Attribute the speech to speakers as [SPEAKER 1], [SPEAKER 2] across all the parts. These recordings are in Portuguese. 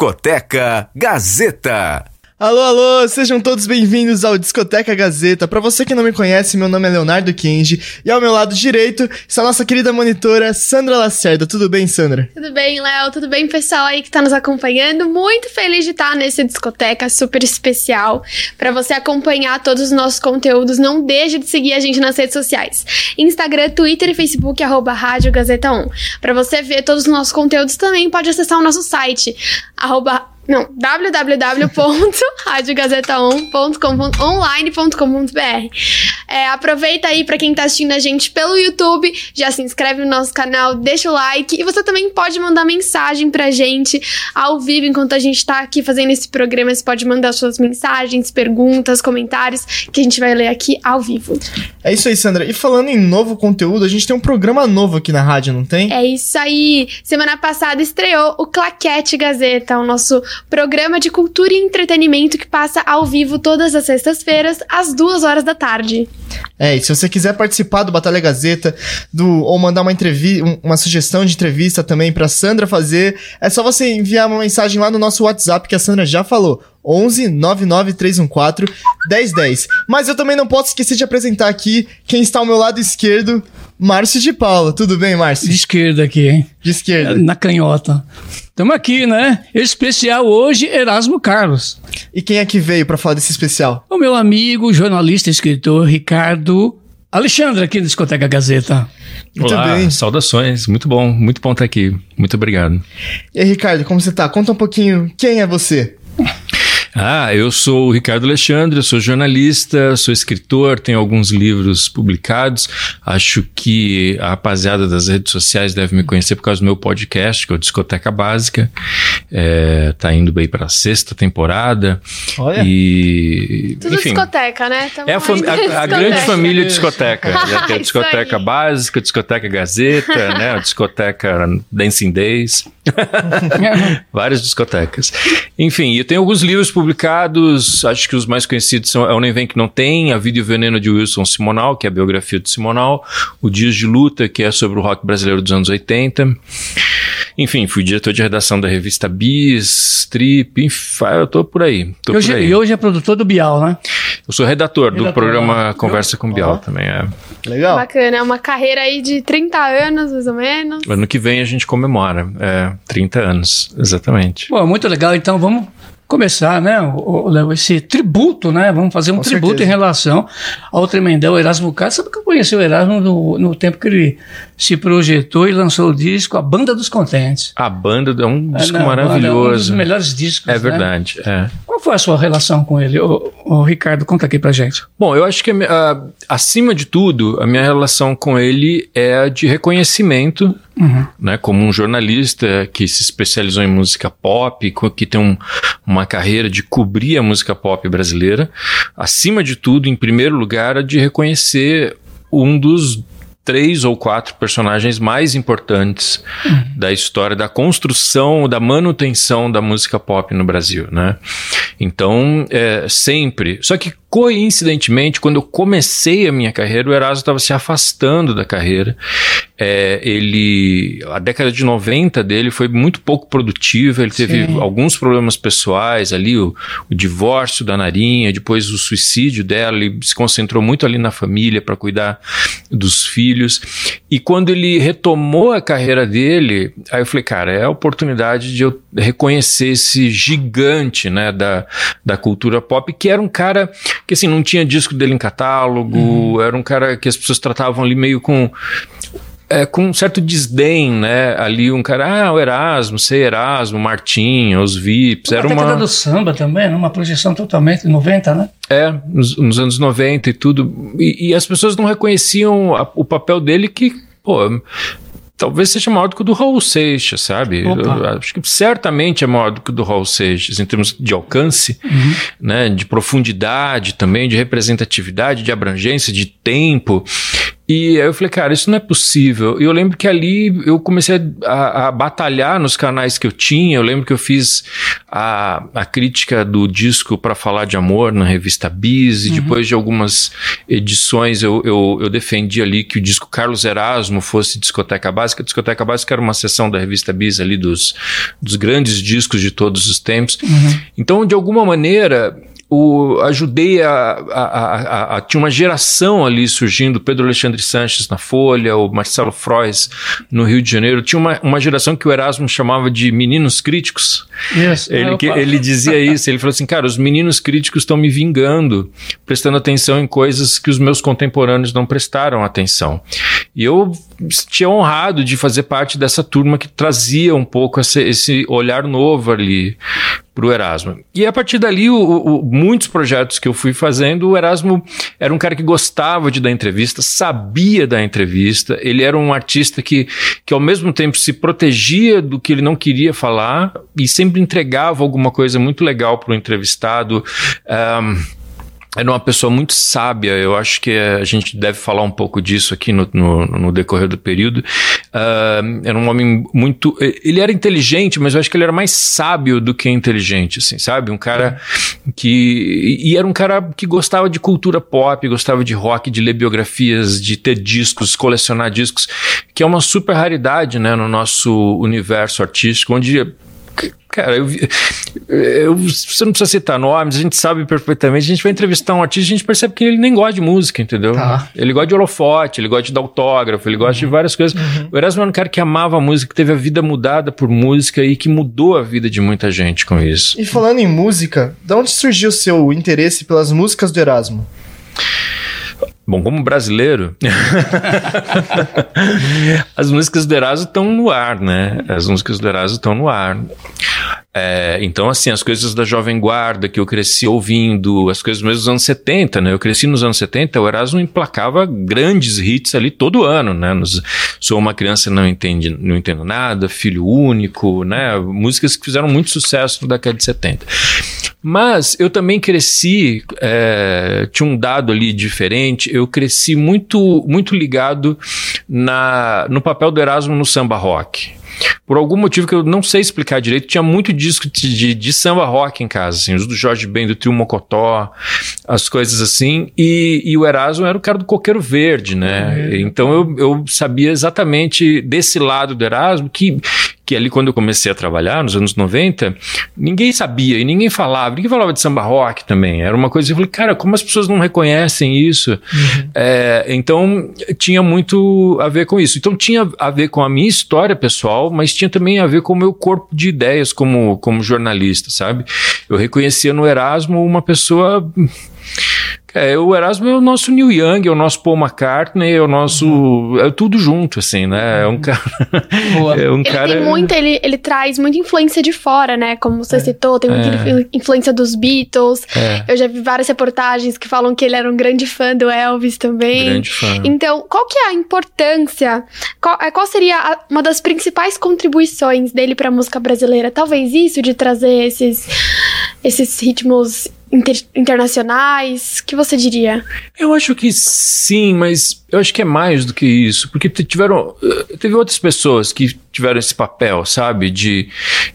[SPEAKER 1] Discoteca Gazeta.
[SPEAKER 2] Alô, alô, sejam todos bem-vindos ao Discoteca Gazeta. Para você que não me conhece, meu nome é Leonardo Kenji e ao meu lado direito está a nossa querida monitora Sandra Lacerda. Tudo bem, Sandra?
[SPEAKER 3] Tudo bem, Léo? Tudo bem, pessoal aí que tá nos acompanhando? Muito feliz de estar nesse discoteca super especial. Para você acompanhar todos os nossos conteúdos, não deixe de seguir a gente nas redes sociais: Instagram, Twitter e Facebook arroba Rádio Gazeta 1. Para você ver todos os nossos conteúdos também pode acessar o nosso site arroba não, www.radiogazeta1.online.com.br. É, aproveita aí para quem tá assistindo a gente pelo YouTube, já se inscreve no nosso canal, deixa o like e você também pode mandar mensagem pra gente ao vivo enquanto a gente tá aqui fazendo esse programa. Você pode mandar suas mensagens, perguntas, comentários que a gente vai ler aqui ao vivo.
[SPEAKER 2] É isso aí, Sandra. E falando em novo conteúdo, a gente tem um programa novo aqui na rádio, não tem?
[SPEAKER 3] É isso aí. Semana passada estreou o Claquete Gazeta, o nosso programa de cultura e entretenimento que passa ao vivo todas as sextas-feiras, às duas horas da tarde.
[SPEAKER 2] É, e se você quiser participar do Batalha Gazeta, do, ou mandar uma entrevista, uma sugestão de entrevista também pra Sandra fazer, é só você enviar uma mensagem lá no nosso WhatsApp que a Sandra já falou. 11 99314 1010. Mas eu também não posso esquecer de apresentar aqui quem está ao meu lado esquerdo, Márcio de Paula. Tudo bem, Márcio?
[SPEAKER 4] De esquerda aqui, hein?
[SPEAKER 2] De esquerda.
[SPEAKER 4] Na canhota. Estamos aqui, né? Especial hoje, Erasmo Carlos.
[SPEAKER 2] E quem é que veio para falar desse especial?
[SPEAKER 4] O meu amigo, jornalista e escritor Ricardo Alexandre, aqui da Discoteca Gazeta.
[SPEAKER 5] Muito Olá, bem. saudações. Muito bom, muito bom estar aqui. Muito obrigado.
[SPEAKER 2] E aí, Ricardo, como você tá? Conta um pouquinho quem é você.
[SPEAKER 5] Ah, eu sou o Ricardo Alexandre, sou jornalista, sou escritor, tenho alguns livros publicados. Acho que a rapaziada das redes sociais deve me conhecer por causa do meu podcast, que é o Discoteca Básica. É, tá indo bem para a sexta temporada.
[SPEAKER 3] Olha. E, Tudo enfim, discoteca, né?
[SPEAKER 5] Tamo é a, a, a grande família discoteca. Já tem a discoteca básica, a discoteca Gazeta, né? A discoteca Dancing Days. Várias discotecas. Enfim, eu tenho alguns livros publicados, acho que os mais conhecidos são É o Nem Vem Que Não Tem, A Vida e o Veneno de Wilson Simonal, que é a biografia de Simonal, O Dias de Luta, que é sobre o rock brasileiro dos anos 80. Enfim, fui diretor de redação da revista Bis, Trip, enfim, eu tô por aí. Tô
[SPEAKER 4] e, hoje,
[SPEAKER 5] por aí.
[SPEAKER 4] e hoje é produtor do Bial, né?
[SPEAKER 5] Eu sou redator, redator do programa né? Conversa com Bial também, é.
[SPEAKER 3] Legal. Bacana, é uma carreira aí de 30 anos, mais ou menos.
[SPEAKER 5] Ano que vem a gente comemora, é, 30 anos, exatamente.
[SPEAKER 4] Bom, muito legal, então vamos começar, né, Léo, esse tributo, né? Vamos fazer um Com tributo certeza. em relação ao tremendão Erasmo Carlos. Sabe que eu conheci o Erasmo no, no, tempo que ele se projetou e lançou o disco A Banda dos Contentes.
[SPEAKER 5] A Banda é um disco é, não, maravilhoso. É um dos
[SPEAKER 4] melhores discos.
[SPEAKER 5] É né? verdade. É.
[SPEAKER 4] Qual foi a sua relação com ele? O, o Ricardo, conta aqui pra gente.
[SPEAKER 5] Bom, eu acho que uh, acima de tudo, a minha relação com ele é a de reconhecimento Uhum. Né, como um jornalista que se especializou em música pop, que tem um, uma carreira de cobrir a música pop brasileira, acima de tudo, em primeiro lugar, a de reconhecer um dos três ou quatro personagens mais importantes uhum. da história da construção, da manutenção da música pop no Brasil, né? Então, é, sempre. Só que coincidentemente, quando eu comecei a minha carreira, o Erasmo estava se afastando da carreira. É, ele, a década de 90 dele foi muito pouco produtiva. Ele teve Sim. alguns problemas pessoais ali, o, o, divórcio da Narinha, depois o suicídio dela. Ele se concentrou muito ali na família para cuidar dos filhos. E quando ele retomou a carreira dele, aí eu falei, cara, é a oportunidade de eu reconhecer esse gigante, né, da, da cultura pop, que era um cara que assim, não tinha disco dele em catálogo, uhum. era um cara que as pessoas tratavam ali meio com é, com um certo desdém, né? Ali um cara, ah, o Erasmo, sei Erasmo, Martinho, os Vips, era uma...
[SPEAKER 4] do samba também, numa né? projeção totalmente 90, né?
[SPEAKER 5] É, nos, nos anos 90 e tudo. E, e as pessoas não reconheciam a, o papel dele que, pô talvez seja maior do que o do Raul Seixas, sabe? Acho que certamente é maior do que o do Raul Seixas, em termos de alcance, uhum. né, de profundidade também, de representatividade, de abrangência, de tempo. E aí eu falei, cara, isso não é possível. E eu lembro que ali eu comecei a, a batalhar nos canais que eu tinha. Eu lembro que eu fiz a, a crítica do disco para falar de amor na revista Bis, e uhum. depois de algumas edições eu, eu, eu, defendi ali que o disco Carlos Erasmo fosse discoteca básica. A discoteca básica era uma seção da revista Bis ali dos, dos grandes discos de todos os tempos. Uhum. Então, de alguma maneira, o, ajudei a, a, a, a, Tinha uma geração ali surgindo, Pedro Alexandre Sanches na Folha, o Marcelo Frois no Rio de Janeiro. Tinha uma, uma geração que o Erasmo chamava de meninos críticos. Yes, ele, que, ele dizia isso, ele falou assim: cara, os meninos críticos estão me vingando, prestando atenção em coisas que os meus contemporâneos não prestaram atenção. E eu tinha honrado de fazer parte dessa turma que trazia um pouco esse, esse olhar novo ali para o Erasmo. E a partir dali, o, o, muitos projetos que eu fui fazendo, o Erasmo era um cara que gostava de dar entrevista, sabia da entrevista, ele era um artista que, que ao mesmo tempo se protegia do que ele não queria falar e sempre entregava alguma coisa muito legal para o entrevistado. Um, era uma pessoa muito sábia, eu acho que a gente deve falar um pouco disso aqui no, no, no decorrer do período. Uh, era um homem muito. Ele era inteligente, mas eu acho que ele era mais sábio do que inteligente, assim, sabe? Um cara que. E era um cara que gostava de cultura pop, gostava de rock, de ler biografias, de ter discos, colecionar discos, que é uma super raridade, né, no nosso universo artístico, onde Cara, eu, eu, você não precisa citar nomes, a gente sabe perfeitamente. A gente vai entrevistar um artista, a gente percebe que ele nem gosta de música, entendeu? Tá. Ele gosta de holofote, ele gosta de dar autógrafo, ele gosta uhum. de várias coisas. Uhum. O Erasmo era um cara que amava a música, que teve a vida mudada por música e que mudou a vida de muita gente com isso.
[SPEAKER 2] E falando em música, de onde surgiu o seu interesse pelas músicas do Erasmo?
[SPEAKER 5] Bom, como brasileiro, as músicas do Erasmo estão no ar, né? As músicas do Erasmo estão no ar. É, então, assim, as coisas da Jovem Guarda que eu cresci ouvindo, as coisas mesmo dos anos 70, né? Eu cresci nos anos 70, o Erasmo emplacava grandes hits ali todo ano, né? Nos, Sou uma criança não entende, não entendo nada, Filho Único, né? Músicas que fizeram muito sucesso na década de 70. Mas eu também cresci, é, tinha um dado ali diferente, eu cresci muito, muito ligado na, no papel do Erasmo no samba rock. Por algum motivo que eu não sei explicar direito, tinha muito disco de, de, de samba rock em casa, assim, os do Jorge Ben, do Trio Mocotó, as coisas assim, e, e, o Erasmo era o cara do coqueiro verde, né? Uhum. Então eu, eu sabia exatamente desse lado do Erasmo que que ali quando eu comecei a trabalhar, nos anos 90, ninguém sabia e ninguém falava, ninguém falava de samba rock também. Era uma coisa que eu falei, cara, como as pessoas não reconhecem isso? Uhum. É, então, tinha muito a ver com isso. Então, tinha a ver com a minha história pessoal, mas tinha também a ver com o meu corpo de ideias como, como jornalista, sabe? Eu reconhecia no Erasmo uma pessoa é, o Erasmo é o nosso Neil Young, é o nosso Paul McCartney, é o nosso. Uhum. É tudo junto, assim, né? É um cara.
[SPEAKER 3] é um ele cara... tem muito, ele, ele traz muita influência de fora, né? Como você é. citou, tem muita é. influência dos Beatles. É. Eu já vi várias reportagens que falam que ele era um grande fã do Elvis também. Grande fã. Então, qual que é a importância? Qual, é, qual seria a, uma das principais contribuições dele para a música brasileira? Talvez isso de trazer esses, esses ritmos inter internacionais? que você diria?
[SPEAKER 5] Eu acho que sim, mas eu acho que é mais do que isso, porque tiveram eh, teve outras pessoas que tiveram esse papel, sabe, de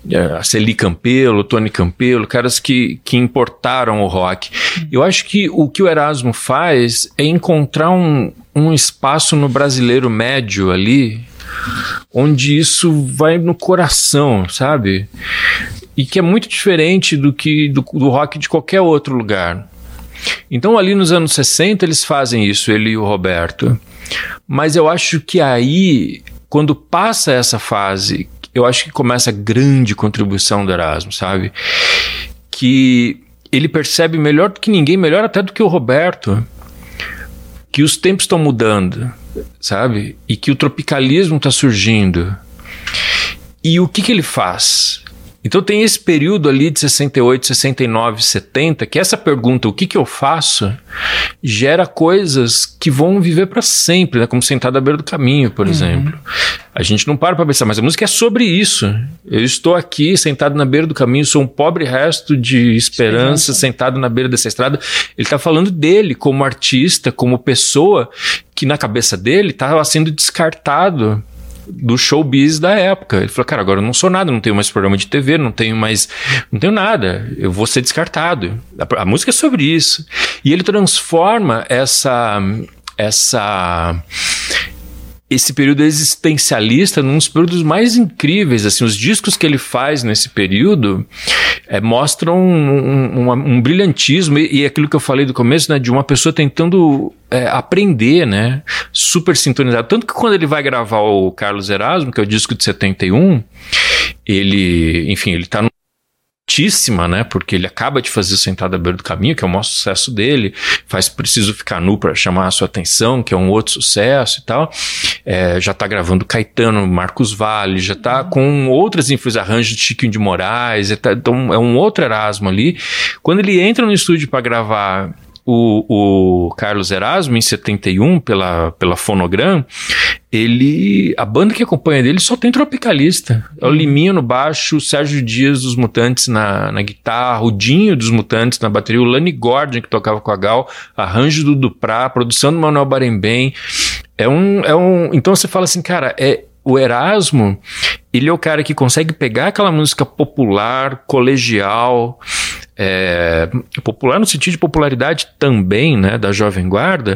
[SPEAKER 5] uh, Celi Campelo, Tony Campelo, caras que, que importaram o rock. Eu acho que o que o Erasmo faz é encontrar um, um espaço no brasileiro médio ali, onde isso vai no coração, sabe? E que é muito diferente do que do, do rock de qualquer outro lugar. Então, ali nos anos 60, eles fazem isso, ele e o Roberto. Mas eu acho que aí, quando passa essa fase, eu acho que começa a grande contribuição do Erasmo, sabe? Que ele percebe melhor do que ninguém, melhor até do que o Roberto, que os tempos estão mudando, sabe? E que o tropicalismo está surgindo. E o que, que ele faz? Então tem esse período ali de 68, 69, 70, que essa pergunta, o que, que eu faço, gera coisas que vão viver para sempre, né? como sentado à beira do caminho, por uhum. exemplo. A gente não para para pensar, mas a música é sobre isso. Eu estou aqui sentado na beira do caminho, sou um pobre resto de esperança, esperança. sentado na beira dessa estrada. Ele está falando dele como artista, como pessoa que na cabeça dele estava sendo descartado do showbiz da época. Ele falou, cara, agora eu não sou nada, não tenho mais programa de TV, não tenho mais. não tenho nada. Eu vou ser descartado. A, a música é sobre isso. E ele transforma essa. essa esse período existencialista num dos períodos mais incríveis, assim, os discos que ele faz nesse período é, mostram um, um, um brilhantismo e, e, aquilo que eu falei do começo, né, de uma pessoa tentando é, aprender, né, super sintonizado, tanto que quando ele vai gravar o Carlos Erasmo, que é o disco de 71, ele, enfim, ele tá no altíssima, né? Porque ele acaba de fazer Sentada à Beira do Caminho, que é o maior sucesso dele, faz Preciso Ficar Nu para chamar a sua atenção, que é um outro sucesso e tal. É, já tá gravando Caetano, Marcos Vale, já tá com outras influências, arranjos de Chiquinho de Moraes, tá, então é um outro Erasmo ali. Quando ele entra no estúdio para gravar o, o Carlos Erasmo, em 71, pela, pela Fonogram, ele. A banda que acompanha dele só tem tropicalista. É o uhum. Liminho no baixo, o Sérgio Dias dos Mutantes na, na guitarra, o Dinho dos Mutantes na bateria, o Lani Gordon que tocava com a Gal, arranjo do Duprá, produção do Manuel Barembem. É um, é um. Então você fala assim, cara, é o Erasmo, ele é o cara que consegue pegar aquela música popular, colegial, é, popular no sentido de popularidade também, né, da Jovem Guarda,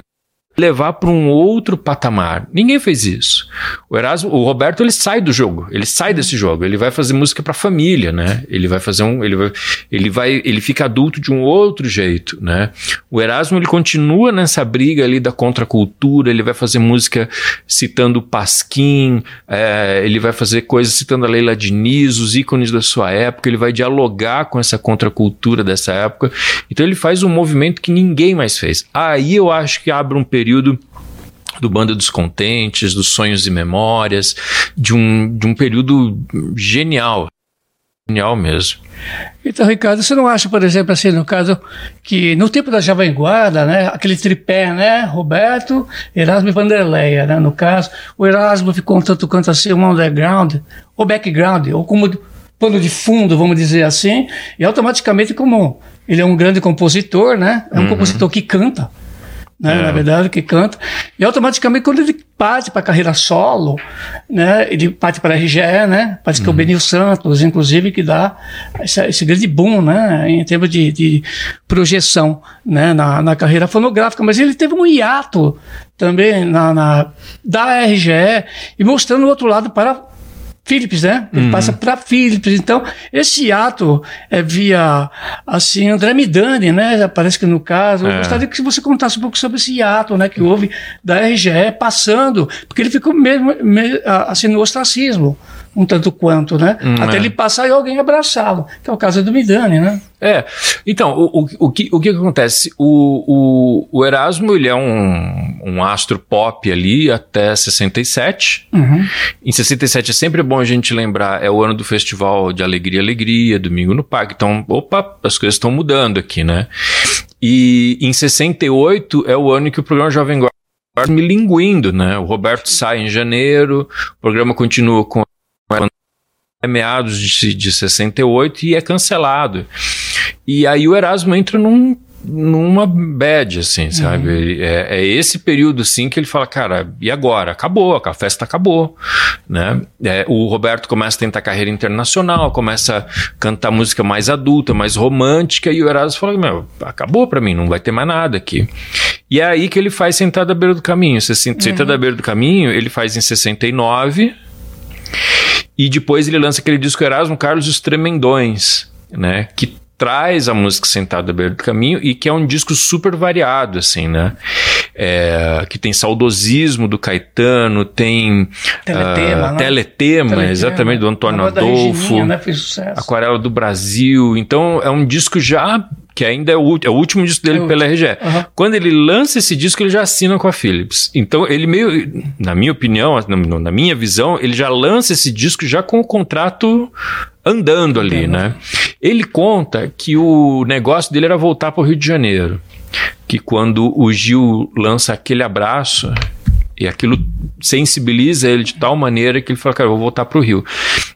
[SPEAKER 5] levar para um outro patamar. Ninguém fez isso. O Erasmo, o Roberto, ele sai do jogo, ele sai desse jogo, ele vai fazer música para família, né? Ele vai fazer um, ele vai, ele vai, ele fica adulto de um outro jeito, né? O Erasmo ele continua nessa briga ali da contracultura, ele vai fazer música citando Pasquim, é, ele vai fazer coisas citando a Leila Diniz, os ícones da sua época, ele vai dialogar com essa contracultura dessa época. Então ele faz um movimento que ninguém mais fez. Aí eu acho que abre um período período do Banda dos Contentes, dos Sonhos e Memórias, de um, de um período genial. Genial mesmo.
[SPEAKER 4] Então, Ricardo, você não acha, por exemplo, assim, no caso, que no tempo da Jovem Guarda, né, aquele tripé, né, Roberto, Erasmo e Vanderleia, né, no caso, o Erasmo ficou um tanto quanto assim, um underground, ou background, ou como pano de fundo, vamos dizer assim, e automaticamente como ele é um grande compositor, né, é um uhum. compositor que canta, né, é. na verdade, que canta. E automaticamente, quando ele parte para a carreira solo, né, ele parte para a RGE, né, parece uhum. que é o uhum. Benil Santos, inclusive, que dá esse, esse grande boom, né, em termos de, de projeção, né, na, na, carreira fonográfica. Mas ele teve um hiato também na, na da RGE e mostrando o outro lado para Philips, né? Ele uhum. passa para Philips. Então, esse ato é via, assim, André Midani, né? Parece que no caso. É. Eu gostaria que você contasse um pouco sobre esse ato, né? Que houve da RGE passando, porque ele ficou mesmo, mesmo assim, no ostracismo um tanto quanto, né? Hum, Até é. ele passar e alguém abraçá-lo, que é o caso do Midani, né?
[SPEAKER 5] É, então, o, o, o, que, o que acontece? O, o, o Erasmo, ele é um, um astro pop ali até 67. Uhum. Em 67 é sempre bom a gente lembrar, é o ano do Festival de Alegria Alegria, Domingo no Parque. Então, opa, as coisas estão mudando aqui, né? E em 68 é o ano que o programa Jovem Guarda me linguindo, né? O Roberto sai em janeiro, o programa continua com é meados de, de 68 e é cancelado. E aí o Erasmo entra num numa bad, assim, sabe? Uhum. É, é, esse período, assim, que ele fala, cara, e agora? Acabou, a festa acabou, né? É, o Roberto começa a tentar carreira internacional, começa a cantar música mais adulta, mais romântica, e o Erasmo fala, meu, acabou pra mim, não vai ter mais nada aqui. E é aí que ele faz Sentada à Beira do Caminho. Sentada uhum. à Beira do Caminho, ele faz em 69, e depois ele lança aquele disco Erasmo Carlos e os Tremendões, né? Que traz a música Sentada à Beira do Caminho e que é um disco super variado, assim, né? É, que tem saudosismo do Caetano, tem
[SPEAKER 4] Teletema,
[SPEAKER 5] uh, Teletema, Teletema, exatamente, do Antônio Adolfo, né? Aquarela do Brasil. Então é um disco já que ainda é o, é o último disco dele é pela RGE. Uhum. Quando ele lança esse disco, ele já assina com a Philips. Então, ele meio, na minha opinião, na, na minha visão, ele já lança esse disco já com o contrato andando ali, né? Ele conta que o negócio dele era voltar para o Rio de Janeiro. Que quando o Gil lança aquele abraço, E aquilo sensibiliza ele de tal maneira que ele fala, cara, eu vou voltar para o Rio.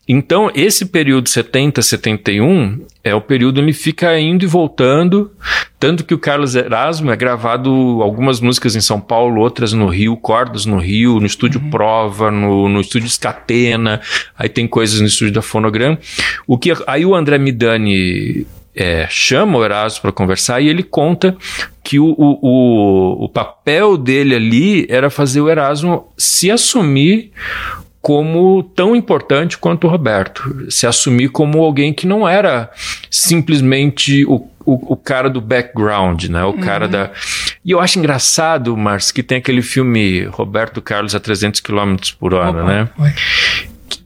[SPEAKER 5] Então, esse período 70, 71 é o período onde ele fica indo e voltando, tanto que o Carlos Erasmo é gravado algumas músicas em São Paulo, outras no Rio, cordas no Rio, no estúdio uhum. Prova, no, no estúdio Scatena, aí tem coisas no estúdio da Fonogram. O que aí o André Midani é, chama o Erasmo para conversar e ele conta que o, o, o, papel dele ali era fazer o Erasmo se assumir como tão importante quanto o Roberto, se assumir como alguém que não era simplesmente o, o, o cara do background, né? O uhum. cara da. E eu acho engraçado, Mars, que tem aquele filme Roberto Carlos a 300 km por hora, Opa, né? Oi.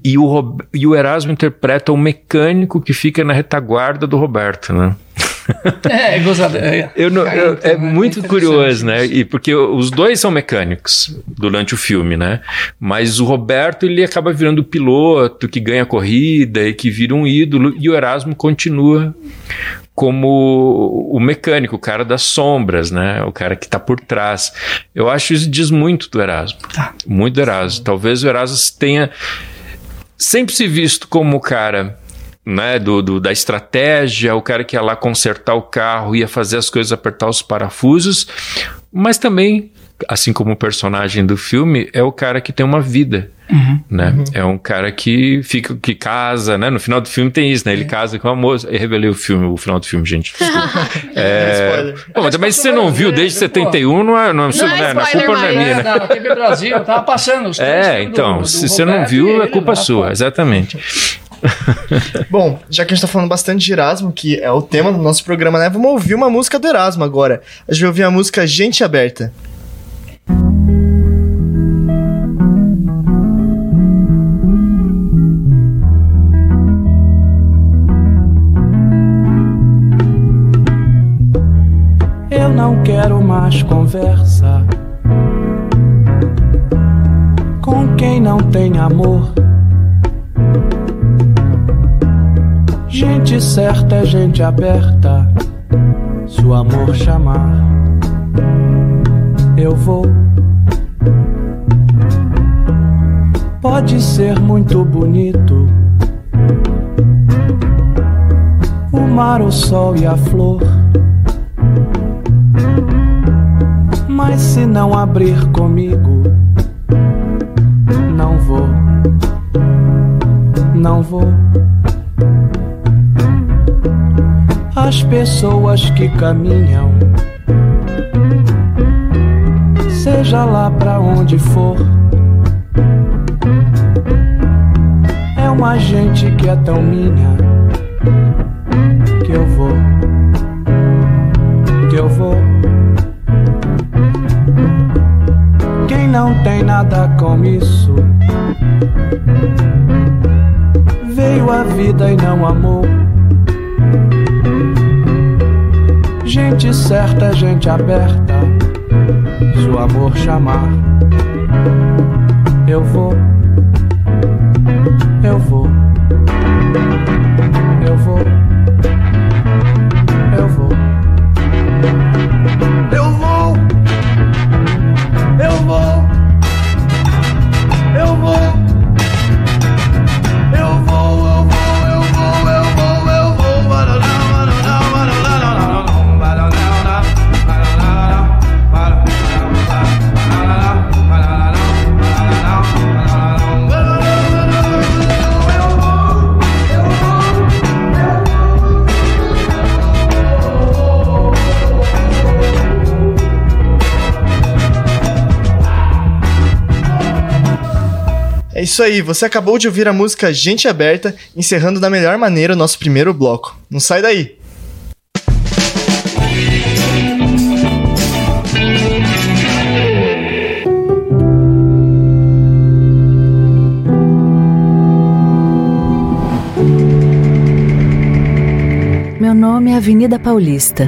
[SPEAKER 5] E o, e o Erasmo interpreta o mecânico que fica na retaguarda do Roberto, né?
[SPEAKER 4] É, é gozado. É,
[SPEAKER 5] eu não, eu, é, é muito curioso, né? E porque os dois são mecânicos durante o filme, né? Mas o Roberto ele acaba virando o piloto que ganha a corrida e que vira um ídolo e o Erasmo continua como o mecânico, o cara das sombras, né? O cara que está por trás. Eu acho isso diz muito do Erasmo. Tá. Muito do Erasmo. Talvez o Erasmo tenha sempre se visto como o cara né, do, do, da estratégia, o cara que ia lá consertar o carro, ia fazer as coisas, apertar os parafusos, mas também, assim como o personagem do filme, é o cara que tem uma vida. Uhum, né? Uhum. É um cara que fica, que casa, né? No final do filme tem isso, né? Ele é. casa com a moça. Eu revelei o filme, o final do filme, gente. é... Pô, mas também se você não viu desde 71, não é, não, é, não, é, não é culpa não é minha, né?
[SPEAKER 4] Não, TV Brasil, tava passando os
[SPEAKER 5] É, então, do, do se você não viu, é culpa sua, exatamente.
[SPEAKER 2] Bom, já que a gente tá falando bastante de Erasmo, que é o tema do nosso programa, né? Vamos ouvir uma música do Erasmo agora. A gente vai ouvir a música Gente Aberta.
[SPEAKER 6] Mais conversa com quem não tem amor. Gente certa é gente aberta. Se o amor chamar, eu vou. Pode ser muito bonito o mar, o sol e a flor. Mas se não abrir comigo, não vou, não vou. as pessoas que caminham, seja lá pra onde for. É uma gente que é tão minha que eu vou, que eu vou. Quem não tem nada com isso, veio a vida e não amou. Gente certa, gente aberta. Se o amor chamar, eu vou,
[SPEAKER 2] isso aí, você acabou de ouvir a música Gente Aberta, encerrando da melhor maneira o nosso primeiro bloco. Não sai daí!
[SPEAKER 7] Meu nome é Avenida Paulista.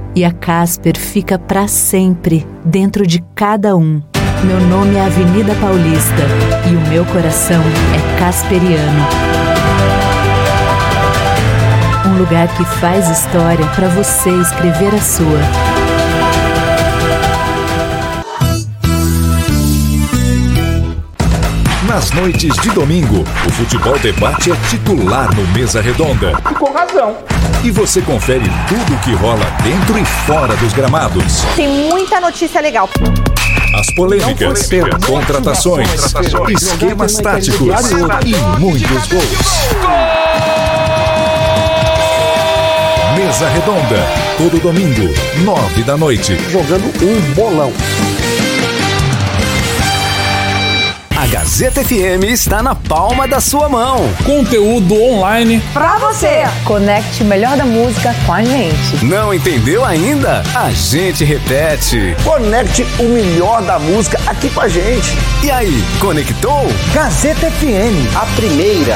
[SPEAKER 7] E a Casper fica para sempre dentro de cada um. Meu nome é Avenida Paulista e o meu coração é casperiano. Um lugar que faz história para você escrever a sua.
[SPEAKER 1] Nas noites de domingo, o futebol debate é titular no Mesa Redonda.
[SPEAKER 8] E com razão.
[SPEAKER 1] E você confere tudo o que rola dentro e fora dos gramados.
[SPEAKER 9] Tem muita notícia legal.
[SPEAKER 1] As polêmicas, contratações, esquemas táticos e muitos gols. Mesa Redonda, todo domingo, nove da noite.
[SPEAKER 8] Jogando um bolão.
[SPEAKER 1] A Gazeta FM está na palma da sua mão.
[SPEAKER 10] Conteúdo online
[SPEAKER 9] Pra você. Conecte o melhor da música com a gente.
[SPEAKER 1] Não entendeu ainda? A gente repete.
[SPEAKER 8] Conecte o melhor da música aqui com a gente.
[SPEAKER 1] E aí, conectou?
[SPEAKER 8] Gazeta FM, a primeira.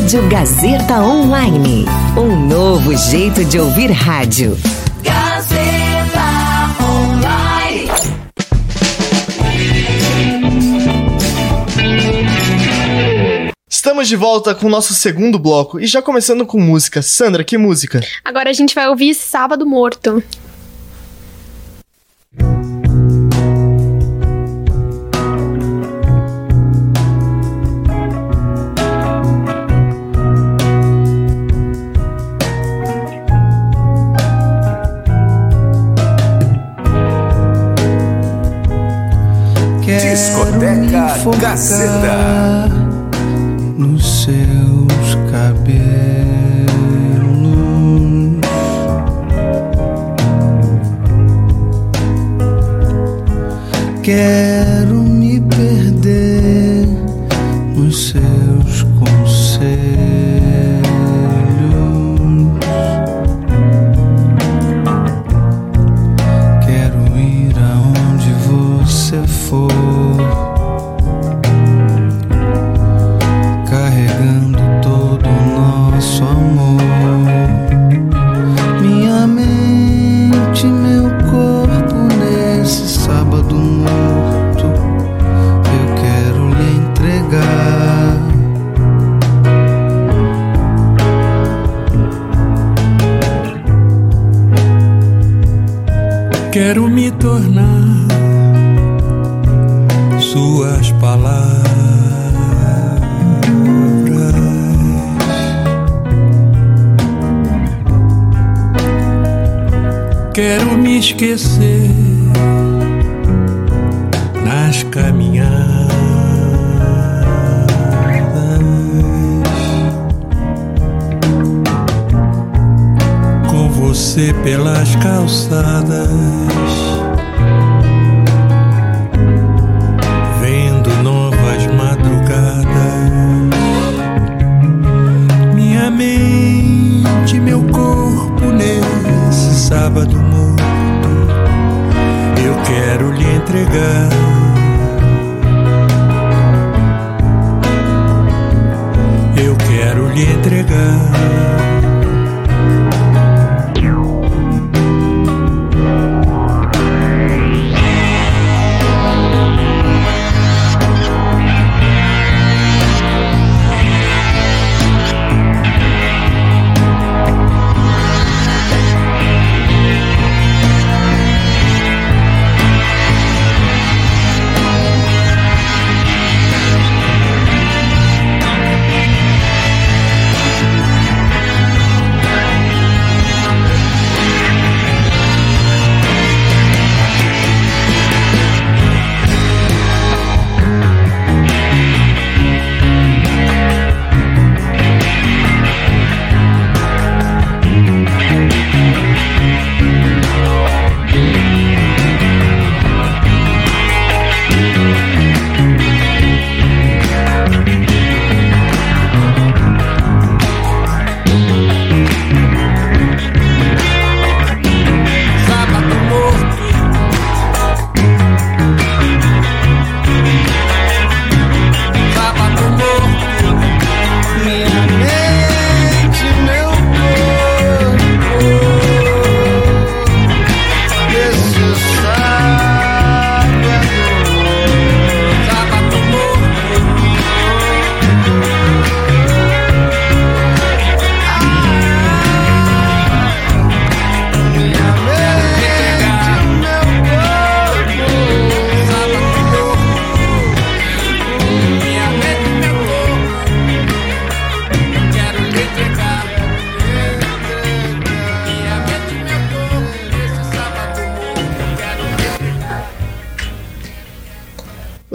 [SPEAKER 11] Rádio Gazeta Online. Um novo jeito de ouvir rádio.
[SPEAKER 12] Gazeta Online.
[SPEAKER 2] Estamos de volta com o nosso segundo bloco e já começando com música. Sandra, que música?
[SPEAKER 3] Agora a gente vai ouvir Sábado Morto.
[SPEAKER 1] Discoteca Gazeta.
[SPEAKER 13] Nos seus cabelos. Quero esquecer lhe entregar.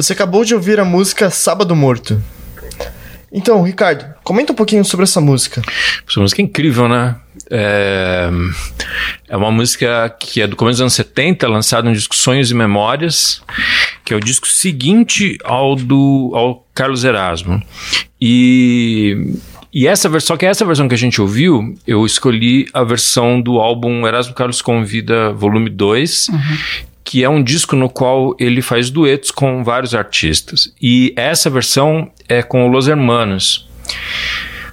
[SPEAKER 2] Você acabou de ouvir a música Sábado Morto. Então, Ricardo, comenta um pouquinho sobre essa música.
[SPEAKER 5] Essa música é incrível, né? É, é uma música que é do começo dos anos 70, lançada no disco Sonhos e Memórias, que é o disco seguinte ao do ao Carlos Erasmo. E e essa versão, que é essa versão que a gente ouviu, eu escolhi a versão do álbum Erasmo Carlos Convida, volume 2, que é um disco no qual ele faz duetos com vários artistas. E essa versão é com Los Hermanos.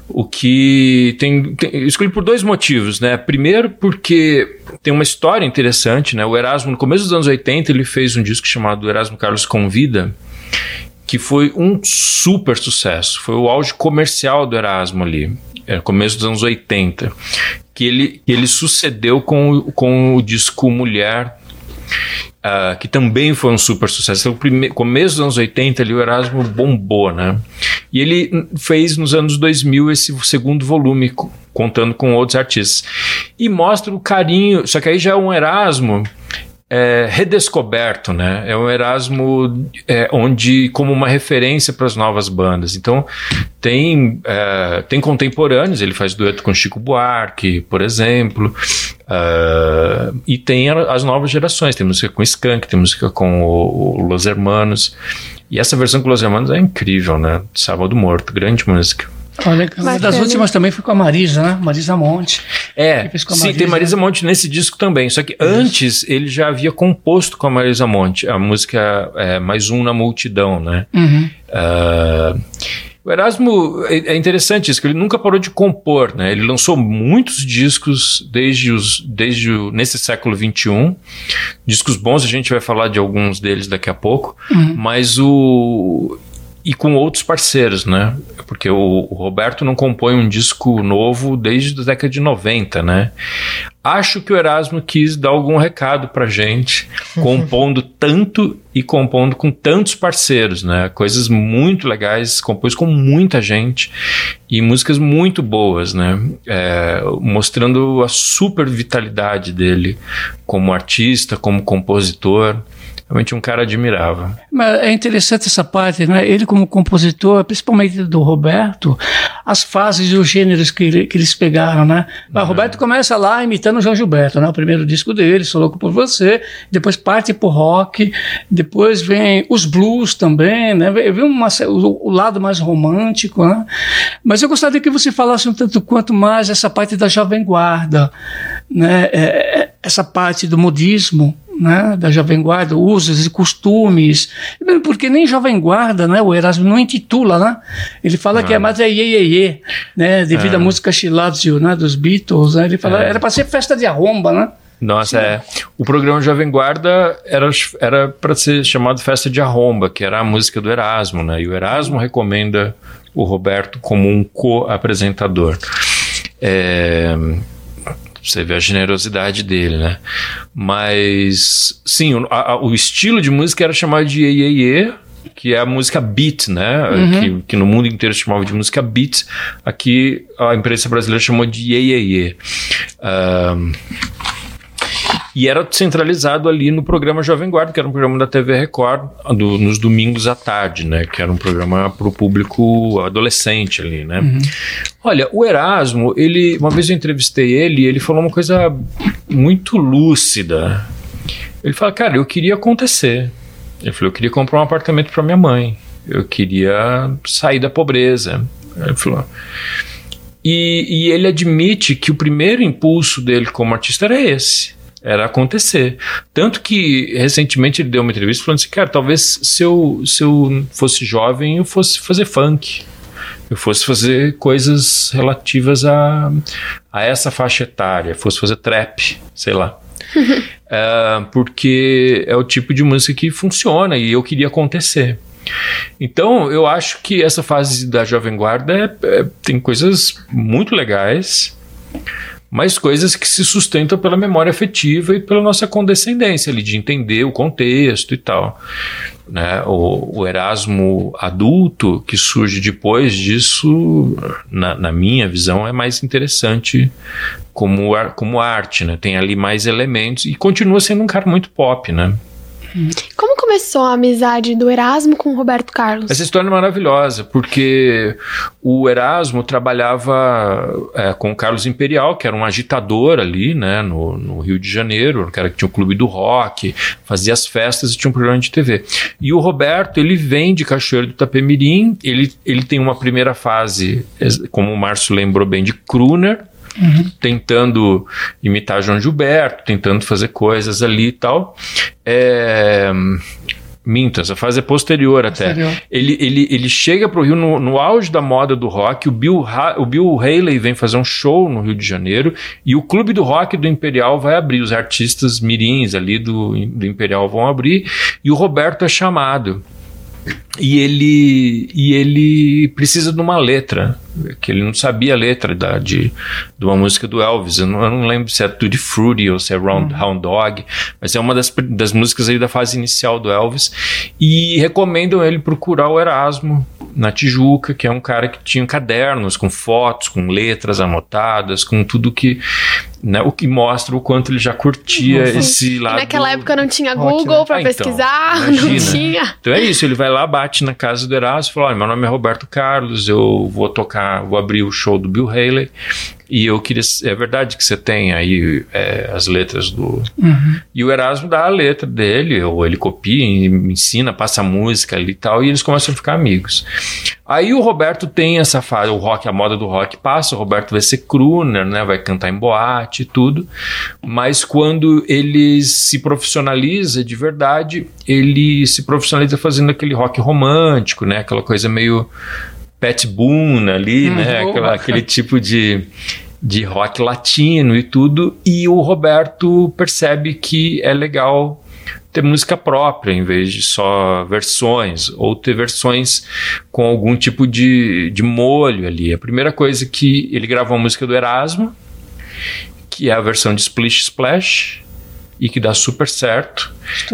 [SPEAKER 5] O que tem, tem escolhi por dois motivos, né? Primeiro porque tem uma história interessante, né? O Erasmo no começo dos anos 80 ele fez um disco chamado Erasmo Carlos Convida, que foi um super sucesso. Foi o auge comercial do Erasmo ali, é, começo dos anos 80, que ele, que ele sucedeu com, com o disco Mulher, ah, que também foi um super sucesso. Prime- começo dos anos 80 ali o Erasmo bombou, né? E ele fez nos anos 2000 esse segundo volume, co- contando com outros artistas. E mostra o carinho, só que aí já é um Erasmo é, redescoberto, né? É um Erasmo é, onde como uma referência para as novas bandas. Então tem é, tem contemporâneos. Ele faz dueto com Chico Buarque, por exemplo, Ah, e tem as novas gerações. Tem música com Skank, tem música com o, o Los Hermanos. E essa versão com Los Hermanos é incrível, né? Sábado Morto, grande música.
[SPEAKER 4] Olha, uma das últimas também foi com a Marisa, né? Marisa Monte.
[SPEAKER 5] É,
[SPEAKER 4] Ele fez com a
[SPEAKER 5] sim,
[SPEAKER 4] Marisa,
[SPEAKER 5] tem Marisa
[SPEAKER 4] né?
[SPEAKER 5] Monte nesse disco também. Só que antes ele já havia composto com a Marisa Monte a música é, Mais Um na Multidão, né?
[SPEAKER 4] Uhum.
[SPEAKER 5] Ah, o Erasmo é é interessante isso, que ele nunca parou de compor, né? Ele lançou muitos discos desde os, desde o, nesse século XXI. Discos bons, a gente vai falar de alguns deles daqui a pouco.
[SPEAKER 4] Uhum.
[SPEAKER 5] Mas o. E com outros parceiros, né? Porque o, o Roberto não compõe um disco novo desde a década de 90, né? Acho que o Erasmo quis dar algum recado pra gente, compondo tanto e compondo com tantos parceiros, né? Coisas muito legais, compôs com muita gente e músicas muito boas, né? É, mostrando a super vitalidade dele como artista, como compositor. Realmente um cara admirável.
[SPEAKER 4] Mas é interessante essa parte, né? Ele como compositor, principalmente do Roberto, as fases e os gêneros que, que eles pegaram, né? O Roberto começa lá imitando o João Gilberto, né? O primeiro disco dele, Sou Louco por Você, depois parte pro rock, depois vem os blues também, né? Vem vem uma, o, o lado mais romântico, né? Mas eu gostaria que você falasse um tanto quanto mais essa parte da Jovem Guarda, né? É, é, essa parte do modismo, né, da Jovem Guarda, usos e costumes, porque nem Jovem Guarda, né, o Erasmo não intitula, né, ele fala que é mais é iê, iê, iê, né, devido
[SPEAKER 5] É.
[SPEAKER 4] à música Chilazio, né, dos Beatles, né, ele fala,
[SPEAKER 5] É.
[SPEAKER 4] era para ser festa de arromba, né,
[SPEAKER 5] Nossa, é. O programa Jovem Guarda era era para ser chamado Festa de Arromba, que era a música do Erasmo, né? E o Erasmo recomenda o Roberto como um co-apresentador. É, você vê a generosidade dele, né? Mas, sim, o, a- o estilo de música era chamado de Iê, Iê, Iê, que é a música beat, né?
[SPEAKER 4] Uhum.
[SPEAKER 5] Que, que no mundo inteiro se chamava de música beat. Aqui a imprensa brasileira chamou de Iê, Iê, Iê. Ahn, e era centralizado ali no programa Jovem Guarda, que era um programa da TV Record, do- nos domingos à tarde, né? Que era um programa para o público adolescente ali, né? Olha, o Erasmo, ele, uma vez eu entrevistei ele, ele falou uma coisa muito lúcida. Ele fala, cara, eu queria acontecer. Ele falou, eu queria comprar um apartamento para minha mãe. Eu queria sair da pobreza. Ele falou. E, e ele admite que o primeiro impulso dele como artista era esse. Era acontecer. Tanto que, recentemente, ele deu uma entrevista falando assim: cara, talvez se eu, se eu fosse jovem, eu fosse fazer funk. Eu fosse fazer coisas relativas a, a essa faixa etária, fosse fazer trap, sei lá. É, porque é o tipo de música que funciona e eu queria acontecer. Então, eu acho que essa fase da Jovem Guarda é- é- tem coisas muito legais, mas coisas que se sustentam pela memória afetiva e pela nossa condescendência ali, de entender o contexto e tal. Né? O, o Erasmo adulto, que surge depois disso, na, na minha visão, é mais interessante como, como arte, né? Tem ali mais elementos e continua sendo um cara muito pop, né?
[SPEAKER 3] Como começou a amizade do Erasmo com o Roberto Carlos?
[SPEAKER 5] Essa história é maravilhosa, porque o Erasmo trabalhava é, com o Carlos Imperial, que era um agitador ali, né, no, no Rio de Janeiro, um cara que tinha um clube do rock, fazia as festas e tinha um programa de TV. E o Roberto, ele vem de Cachoeiro do Itapemirim, ele, ele tem uma primeira fase, como o Márcio lembrou bem, de crooner, Uhum. tentando imitar João Gilberto, tentando fazer coisas ali e tal. É... Minto, essa fase é posterior até. Posterior. Ele, ele, ele chega pro Rio no, no auge da moda do rock. O Bill, ha o Bill Haley vem fazer um show no Rio de Janeiro e o Clube do Rock do Imperial vai abrir. Os artistas mirins ali do, do Imperial vão abrir e o Roberto é chamado e ele e ele precisa de uma letra que ele não sabia a letra da, de, de uma música do Elvis eu não, eu não lembro se é Tutti Frutti ou se é Round, uhum. Hound Dog mas é uma das, das músicas aí da fase inicial do Elvis e recomendam ele procurar o Erasmo na Tijuca que é um cara que tinha cadernos com fotos com letras anotadas com tudo que né, o que mostra o quanto ele já curtia uhum. esse lado.
[SPEAKER 3] E naquela época não tinha Google né? para ah, pesquisar, então, não tinha.
[SPEAKER 5] Então é isso, ele vai lá, bate na casa do Erasmo e fala: Olha, meu nome é Roberto Carlos, eu vou tocar, vou abrir o show do Bill Haley. E eu queria. É verdade que você tem aí é, as letras do. Uhum. E o Erasmo dá a letra dele, ou ele copia, ensina, passa a música ali e tal, e eles começam a ficar amigos. Aí o Roberto tem essa fase, o rock, a moda do rock passa, o Roberto vai ser crooner, né? Vai cantar em boate e tudo. Mas quando ele se profissionaliza de verdade, ele se profissionaliza fazendo aquele rock romântico, né? Aquela coisa meio Pat Boone ali, né? Aquela, aquele tipo de, de rock latino e tudo. E o Roberto percebe que é legal ter música própria em vez de só versões, ou ter versões com algum tipo de, de molho ali. A primeira coisa que ele gravou a música do Erasmo, que é a versão de Splish Splash, e que dá super certo,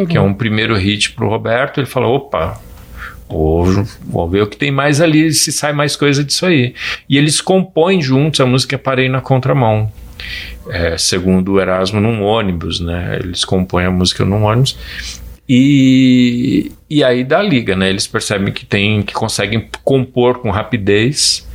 [SPEAKER 5] que é um primeiro hit pro Roberto. Ele falou: opa, Vou, ver o que tem mais ali, se sai mais coisa disso aí. E eles compõem juntos a música Parei na Contramão. É, segundo o Erasmo, num ônibus, né? Eles compõem a música num ônibus. E, e aí dá liga, né? Eles percebem que tem, que conseguem compor com rapidez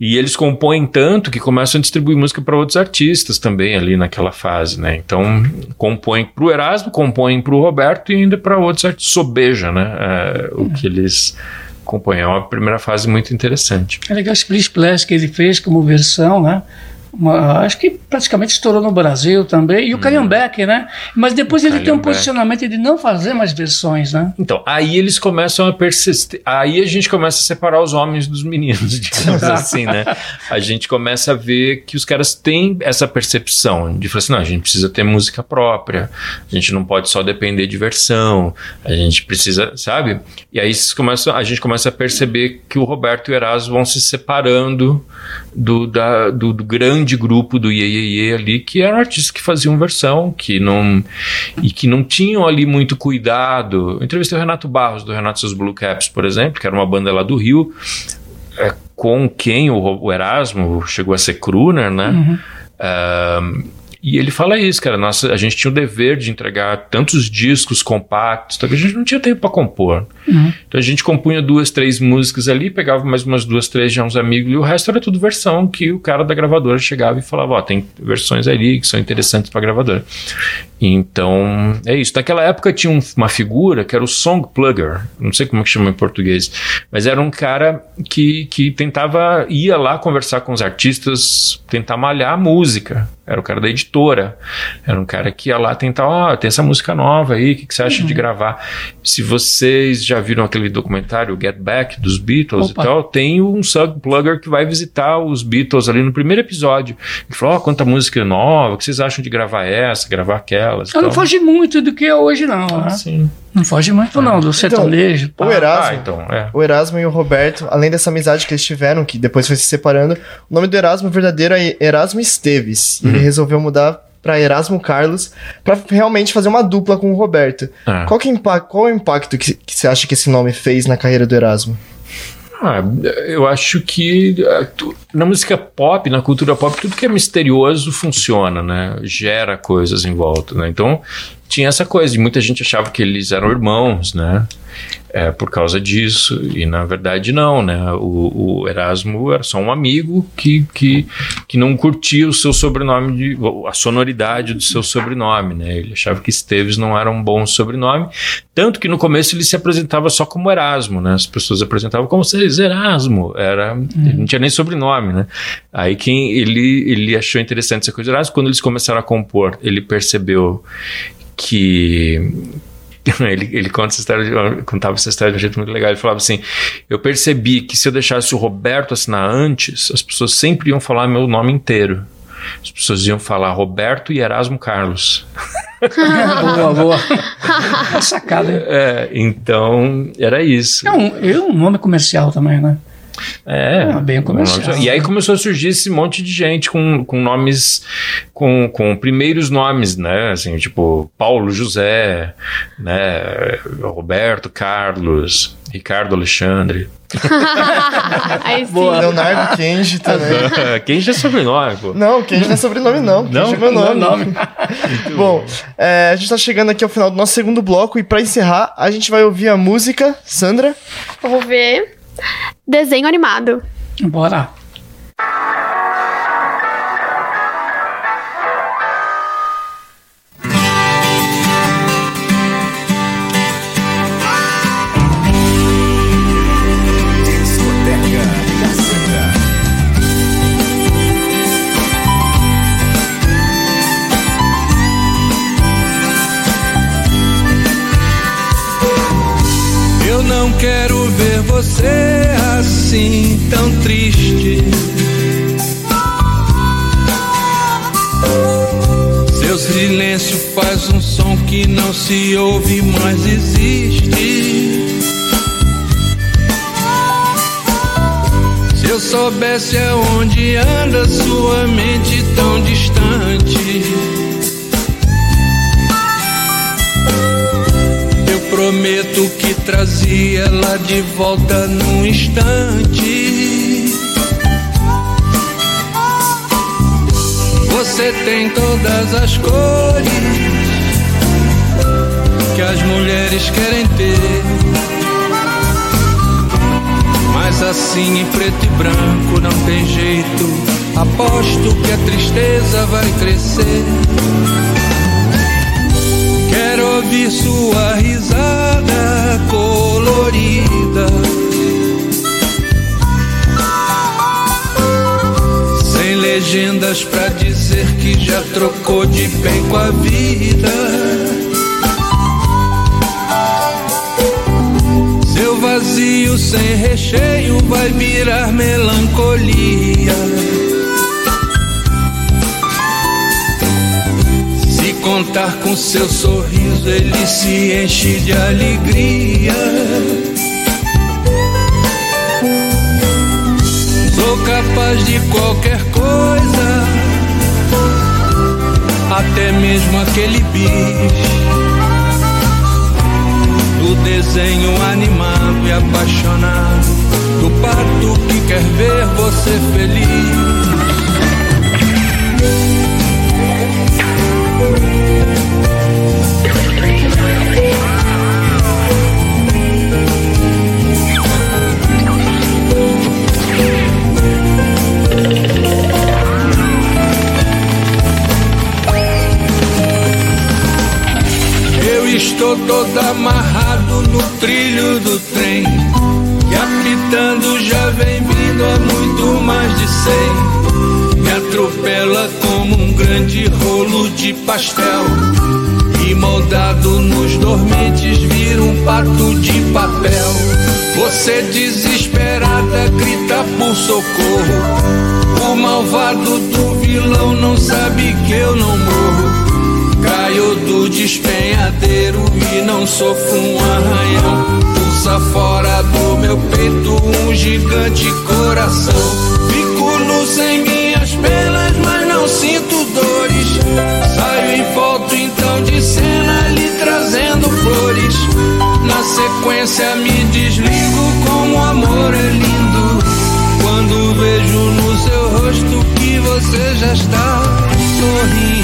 [SPEAKER 5] e eles compõem tanto que começam a distribuir música para outros artistas também ali naquela fase, né? Então, compõem para o Erasmo, compõem para o Roberto e ainda para outros artistas. Sobeja, né? É, o que eles compõem. É uma primeira fase muito interessante.
[SPEAKER 4] É legal o Split Splash que ele fez como versão, né? Uma, acho que praticamente estourou no Brasil também. E o hum. Beck, né? Mas depois o ele tem um posicionamento de não fazer mais versões, né?
[SPEAKER 5] Então, aí eles começam a persistir. Aí a gente começa a separar os homens dos meninos, digamos assim, né? A gente começa a ver que os caras têm essa percepção de falar assim: não, a gente precisa ter música própria, a gente não pode só depender de versão, a gente precisa, sabe? E aí começam, a gente começa a perceber que o Roberto e o Erasmo vão se separando do, da, do, do grande grupo do Iê, ali, que eram artistas que faziam versão, que não e que não tinham ali muito cuidado. Eu entrevistei o Renato Barros, do Renato Seus Blue Caps, por exemplo, que era uma banda lá do Rio, é, com quem o, o Erasmo chegou a ser crooner, né? Uhum. Uh, e ele fala isso, cara. Nossa, a gente tinha o dever de entregar tantos discos compactos, que a gente não tinha tempo para compor. Uhum. Então a gente compunha duas, três músicas ali, pegava mais umas duas, três de uns amigos, e o resto era tudo versão que o cara da gravadora chegava e falava: Ó, oh, tem versões ali que são interessantes para gravadora. Então é isso. Naquela época tinha um, uma figura que era o Song Plugger, não sei como é que chama em português, mas era um cara que, que tentava, ia lá conversar com os artistas, tentar malhar a música. Era o cara da editora. Era um cara que ia lá tentar, ó, oh, tem essa música nova aí, o que, que você acha uhum. de gravar? Se vocês já viram aquele documentário Get Back dos Beatles Opa. e tal, tem um sub plugger que vai visitar os Beatles ali no primeiro episódio. E falou, ó, oh, quanta música nova, o que vocês acham de gravar essa, gravar aquelas?
[SPEAKER 4] Eu não foge muito do que é hoje, não. Ah, né? sim. Não foge muito, é. não, do sertanejo.
[SPEAKER 2] Então, o Erasmo, ah, então, é. o Erasmo e o Roberto, além dessa amizade que eles tiveram, que depois foi se separando, o nome do Erasmo verdadeiro é Erasmo Esteves. Uhum. Ele resolveu mudar para Erasmo Carlos para realmente fazer uma dupla com o Roberto. É. Qual, que é qual é o impacto que, que você acha que esse nome fez na carreira do Erasmo?
[SPEAKER 5] Ah, eu acho que na música pop, na cultura pop, tudo que é misterioso funciona, né? Gera coisas em volta, né? Então tinha essa coisa, e muita gente achava que eles eram irmãos, né? É, por causa disso, e na verdade não, né? O, o Erasmo era só um amigo que, que, que não curtia o seu sobrenome, de, a sonoridade do seu sobrenome, né? Ele achava que Esteves não era um bom sobrenome, tanto que no começo ele se apresentava só como Erasmo, né? As pessoas apresentavam como ele Erasmo, era, ele não tinha nem sobrenome, né? Aí quem ele, ele achou interessante essa coisa de Erasmo, quando eles começaram a compor, ele percebeu que ele, ele conta essa história, contava essa história de um jeito muito legal. Ele falava assim: Eu percebi que se eu deixasse o Roberto assinar antes, as pessoas sempre iam falar meu nome inteiro. As pessoas iam falar Roberto e Erasmo Carlos.
[SPEAKER 4] boa, boa. Sacada. hein?
[SPEAKER 5] É, então, era isso.
[SPEAKER 4] É um, é um nome comercial também, né?
[SPEAKER 5] É,
[SPEAKER 4] Ah, bem comercial.
[SPEAKER 5] E aí começou a surgir esse monte de gente com, com nomes, com, com primeiros nomes, né? Assim, tipo Paulo José, né? Roberto Carlos, Ricardo Alexandre.
[SPEAKER 3] Aí sim.
[SPEAKER 2] Leonardo Kenji também.
[SPEAKER 5] Já é sobrenome, pô?
[SPEAKER 2] Não, Kenji não é sobrenome, não.
[SPEAKER 5] Não?
[SPEAKER 2] Kenji é meu nome.
[SPEAKER 4] Não é nome.
[SPEAKER 2] Bom, é, a gente tá chegando aqui ao final do nosso segundo bloco e pra encerrar, a gente vai ouvir a música. Sandra?
[SPEAKER 3] Vamos ver. Desenho animado.
[SPEAKER 4] Bora.
[SPEAKER 13] Assim, tão triste. Seu silêncio faz um som que não se ouve, mas existe. Se eu soubesse aonde anda sua mente tão distante. Prometo que trazia ela de volta num instante. Você tem todas as cores que as mulheres querem ter. Mas assim em preto e branco não tem jeito. Aposto que a tristeza vai crescer. Ouvir sua risada colorida. Sem legendas pra dizer que já trocou de bem com a vida. Seu vazio sem recheio vai virar melancolia. Contar com seu sorriso, ele se enche de alegria. Sou capaz de qualquer coisa, até mesmo aquele bicho do desenho animado e apaixonado, do pato que quer ver você feliz. Estou todo amarrado no trilho do trem. E apitando já vem vindo há muito mais de cem. Me atropela como um grande rolo de pastel. E moldado nos dormentes vira um pato de papel. Você desesperada grita por socorro. O malvado do vilão não sabe que eu não morro. Caio do despenhadeiro e não sofro um arranhão. Pulsa fora do meu peito um gigante coração. Fico nu sem minhas penas, mas não sinto dores. Saio em foto então de cena lhe trazendo flores. Na sequência me desligo como o amor é lindo. quando vejo no seu rosto que você já está sorrindo.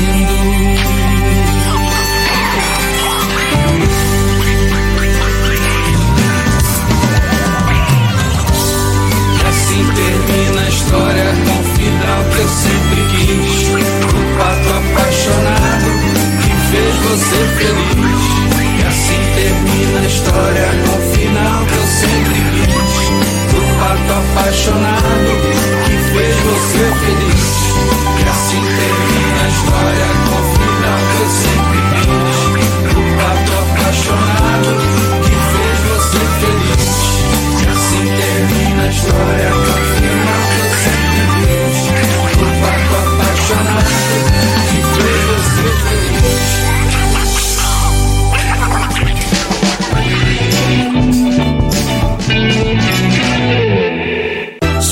[SPEAKER 13] Que eu sempre quis. O pato apaixonado que fez você feliz. E assim termina a história com o final que eu sempre quis. O pato apaixonado que fez você feliz. E assim termina a história com o final que eu sempre quis. O pato apaixonado que fez você feliz. E assim termina a história com o final apaixonado que fez você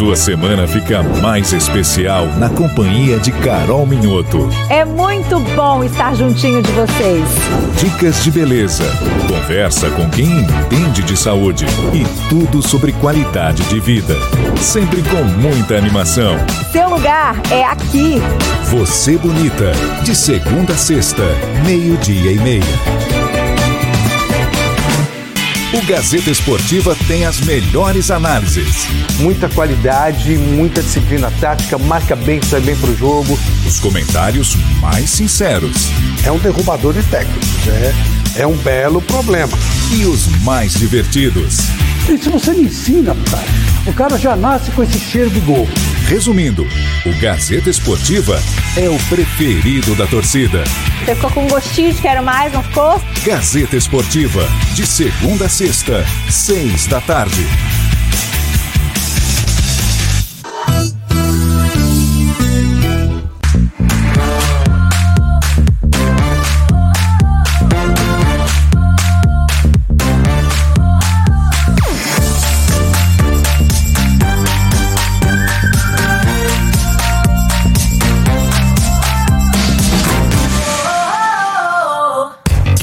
[SPEAKER 1] Sua semana fica mais especial na companhia de Carol Minhoto.
[SPEAKER 9] É muito bom estar juntinho de vocês.
[SPEAKER 1] Dicas de beleza, conversa com quem entende de saúde e tudo sobre qualidade de vida. Sempre com muita animação.
[SPEAKER 9] Seu lugar é aqui.
[SPEAKER 1] Você Bonita, de segunda a sexta, meio-dia e meia. O Gazeta Esportiva tem as melhores análises.
[SPEAKER 14] Muita qualidade, muita disciplina tática, marca bem, sai bem pro jogo.
[SPEAKER 1] Os comentários mais sinceros.
[SPEAKER 15] É um derrubador de técnicos, é, é um belo problema.
[SPEAKER 1] E os mais divertidos.
[SPEAKER 16] Isso você me ensina, cara. O cara já nasce com esse cheiro de gol.
[SPEAKER 1] Resumindo, o Gazeta Esportiva é o preferido da torcida.
[SPEAKER 9] Você ficou com gostinho de quero mais, não ficou?
[SPEAKER 1] Gazeta Esportiva, de segunda a sexta, seis da tarde.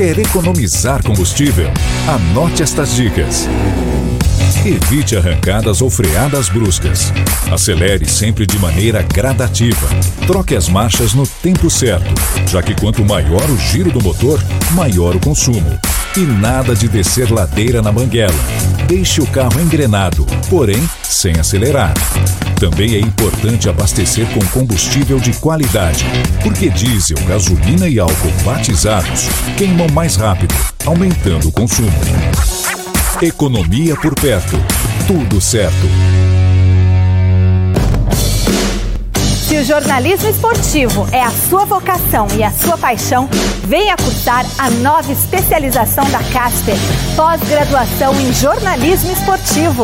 [SPEAKER 1] Quer economizar combustível? Anote estas dicas. Evite arrancadas ou freadas bruscas. Acelere sempre de maneira gradativa. Troque as marchas no tempo certo, já que quanto maior o giro do motor, maior o consumo. E nada de descer ladeira na banguela. Deixe o carro engrenado, porém sem acelerar. Também é importante abastecer com combustível de qualidade, porque diesel, gasolina e álcool batizados queimam mais rápido, aumentando o consumo. Economia por perto. Tudo certo.
[SPEAKER 9] Se o jornalismo esportivo é a sua vocação e a sua paixão, venha cursar a nova especialização da Casper, pós-graduação em jornalismo esportivo.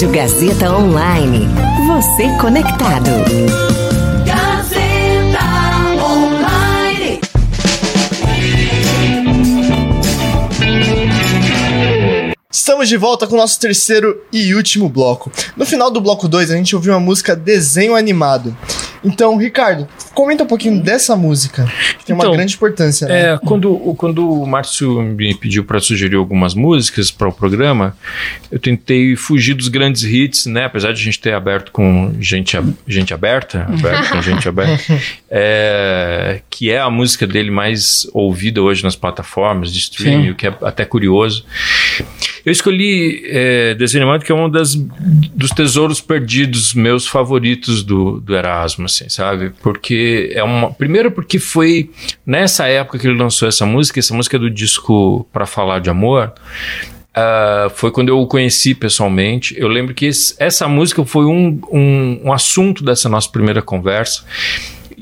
[SPEAKER 11] Rádio Gazeta Online. Você conectado.
[SPEAKER 12] Gazeta Online.
[SPEAKER 2] Estamos de volta com o nosso terceiro e último bloco. No final do bloco 2, a gente ouviu uma música Desenho Animado. Então, Ricardo, comenta um pouquinho dessa música, que tem uma
[SPEAKER 5] Então,
[SPEAKER 2] grande importância, né?
[SPEAKER 5] É, quando, quando o Márcio me pediu para sugerir algumas músicas para o programa, eu tentei fugir dos grandes hits, né? Apesar de a gente ter aberto com gente, gente aberta, aberto com gente aberta, é, que é a música dele mais ouvida hoje nas plataformas de streaming,
[SPEAKER 4] Sim.
[SPEAKER 5] o que é até curioso. Eu escolhi é, Desenho Animado, que é um das, dos tesouros perdidos meus favoritos do, do Erasmo, assim, sabe? Porque é uma. Primeiro, porque foi nessa época que ele lançou essa música, essa música é do disco Pra Falar de Amor. ah, foi quando eu o conheci pessoalmente. Eu lembro que esse- essa música foi um, um, um assunto dessa nossa primeira conversa.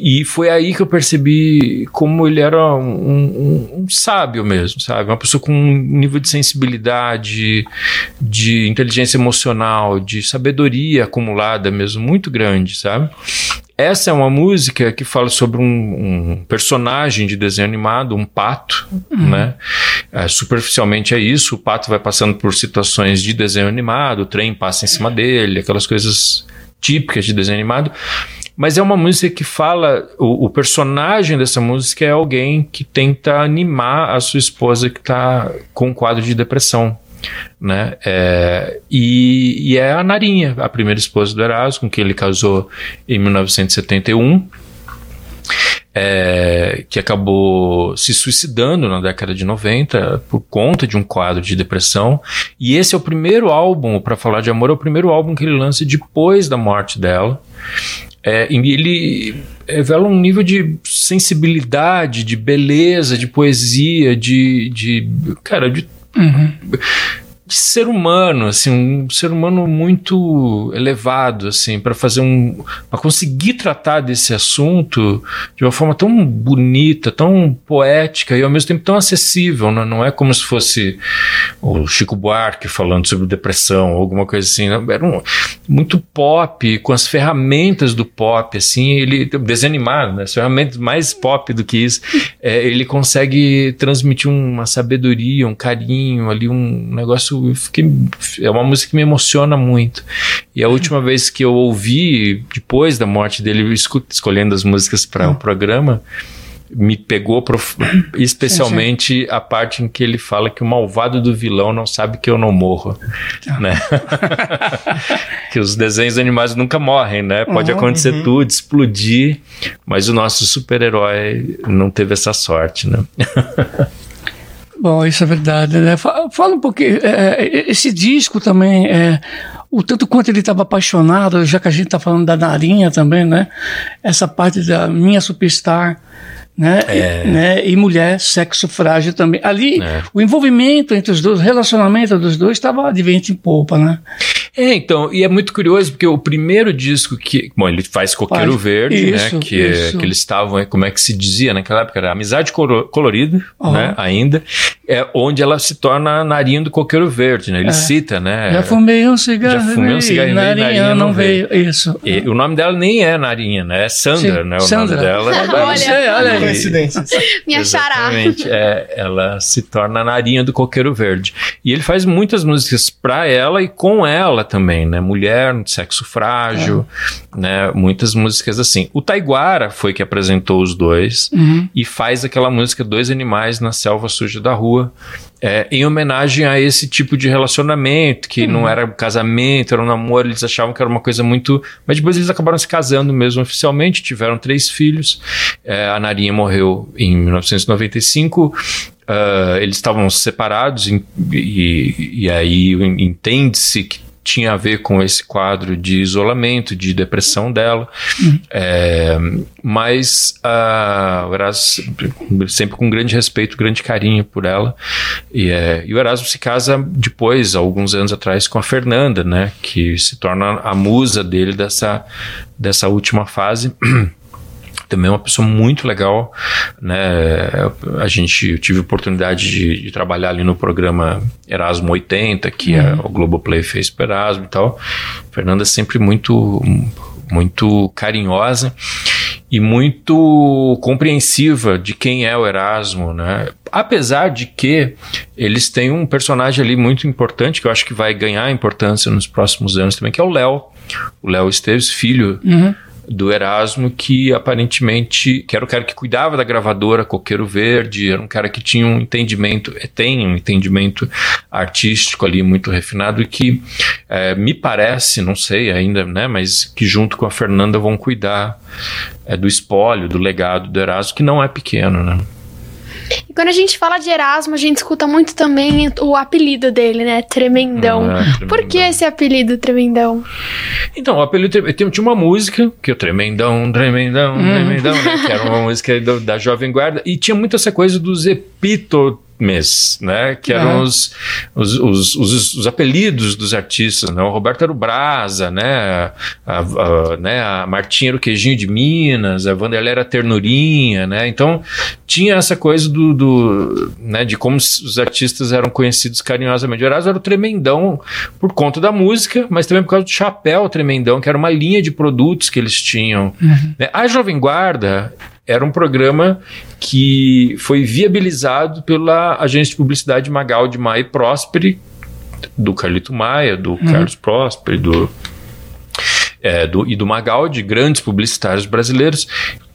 [SPEAKER 5] E foi aí que eu percebi como ele era um, um, um sábio mesmo, sabe? Uma pessoa com um nível de sensibilidade, de inteligência emocional, de sabedoria acumulada mesmo, muito grande, sabe? Essa é uma música que fala sobre um, um personagem de desenho animado, um pato, uhum. né? É, superficialmente é isso, o pato vai passando por situações de desenho animado, o trem passa em cima dele, aquelas coisas típicas de desenho animado. Mas é uma música que fala. O, o, personagem dessa música é alguém que tenta animar a sua esposa que está com um quadro de depressão. Né? É, e, e, é a Narinha, a primeira esposa do Erasmo, com quem ele casou em 1971. É, que acabou se suicidando na década de 90 por conta de um quadro de depressão. E esse é o primeiro álbum, para falar de amor, é o primeiro álbum que ele lança depois da morte dela. É, ele revela um nível de sensibilidade, de beleza, de poesia, de. de cara, de. Uhum de ser humano, assim, um ser humano muito elevado, assim, para fazer um, para conseguir tratar desse assunto de uma forma tão bonita, tão poética e ao mesmo tempo tão acessível, né? não é como se fosse o Chico Buarque falando sobre depressão ou alguma coisa assim, né? era um, muito pop, com as ferramentas do pop, assim, ele desanimado, né? As ferramentas mais pop do que isso, é, ele consegue transmitir uma sabedoria, um carinho ali, um negócio fiquei, é uma música que me emociona muito. E a última vez que eu ouvi, depois da morte dele, escolhendo as músicas para o hum. programa, me pegou especialmente a parte em que ele fala que o malvado do vilão não sabe que eu não morro, ah. né? que os desenhos animados nunca morrem, né? Pode uhum, acontecer uhum. tudo, explodir, mas o nosso super-herói não teve essa sorte, né?
[SPEAKER 4] Bom, isso é verdade, né? Fala um pouquinho, é, é, esse disco também, é, o tanto quanto ele estava apaixonado, já que a gente está falando da Narinha também, né? Essa parte da minha superstar, né? É. E, né? e mulher, sexo frágil também. Ali, é. o envolvimento entre os dois, o relacionamento dos dois estava de vento em polpa, né?
[SPEAKER 5] É, então, e é muito curioso porque o primeiro disco que. Bom, ele faz Coqueiro faz. Verde, né, isso, né? Que, isso. que eles estavam, como é que se dizia naquela época? Era Amizade Colorida, uhum. né? Ainda. É onde ela se torna narinha do Coqueiro Verde, né? Ele é. cita, né?
[SPEAKER 4] Já fumei um cigarro. Já fumei um cigarro narinha, narinha não veio. veio. Isso.
[SPEAKER 5] E, o nome dela nem é Narinha, né? É Sandra, Sim. né? O
[SPEAKER 3] Sandra.
[SPEAKER 5] nome dela.
[SPEAKER 3] olha,
[SPEAKER 2] olha aí. Coincidência.
[SPEAKER 3] Me achará.
[SPEAKER 5] Exatamente. É, ela se torna a narinha do Coqueiro Verde. E ele faz muitas músicas pra ela e com ela também, né? Mulher mulher, sexo frágil, é. né? Muitas músicas assim. O Taiguara foi que apresentou os dois uhum. e faz aquela música Dois Animais na Selva Suja da Rua, é, em homenagem a esse tipo de relacionamento, que uhum. não era um casamento, era um namoro, eles achavam que era uma coisa muito. Mas depois eles acabaram se casando mesmo oficialmente, tiveram três filhos. É, a Narinha morreu em 1995. Uh, eles estavam separados e, e, e aí entende-se que tinha a ver com esse quadro de isolamento, de depressão dela. Uhum. É, mas uh, o Erasmo, sempre com grande respeito, grande carinho por ela. E, é, e o Erasmo se casa depois, alguns anos atrás, com a Fernanda, né? Que se torna a musa dele dessa, dessa última fase. também é uma pessoa muito legal, né? A gente eu tive a oportunidade de, de, trabalhar ali no programa Erasmo 80, que uhum. a, o Globoplay fez para Erasmo e tal. Fernanda é sempre muito muito carinhosa e muito compreensiva de quem é o Erasmo, né? Apesar de que eles têm um personagem ali muito importante que eu acho que vai ganhar importância nos próximos anos também, que é o Léo. O Léo Esteves, filho uhum do Erasmo, que aparentemente que era o cara que cuidava da gravadora Coqueiro Verde, era um cara que tinha um entendimento, eh, tem um entendimento artístico ali muito refinado e que é, me parece, não sei ainda, né, mas que junto com a Fernanda vão cuidar é, do espólio, do legado do Erasmo, que não é pequeno, né.
[SPEAKER 3] Quando a gente fala de Erasmo, a gente escuta muito também o apelido dele, né? Tremendão. Ah, tremendão. Por que esse apelido Tremendão?
[SPEAKER 5] Então, o apelido tinha uma música, que é o Tremendão, Tremendão, hum. Tremendão, né? Que era uma música do, da Jovem Guarda. E tinha muito essa coisa dos epítetos nicknames, né? Que eram
[SPEAKER 4] Ah.
[SPEAKER 5] os, os, os, os, os apelidos dos artistas, né? O Roberto era o Brasa, né? A, a- né? a Martinha era o Queijinho de Minas, a Vanderlei era a Ternurinha, né? Então tinha essa coisa do, do né? de como os artistas eram conhecidos carinhosamente. O Erasmo era o Tremendão por conta da música, mas também por causa do chapéu Tremendão, que era uma linha de produtos que eles tinham. né? A Jovem Guarda era um programa que foi viabilizado pela agência de publicidade Magal de Maia e Prosperi, do Carlito Maia, do Carlos Prosperi, do, é, do, e do Magaldi, grandes publicitários brasileiros,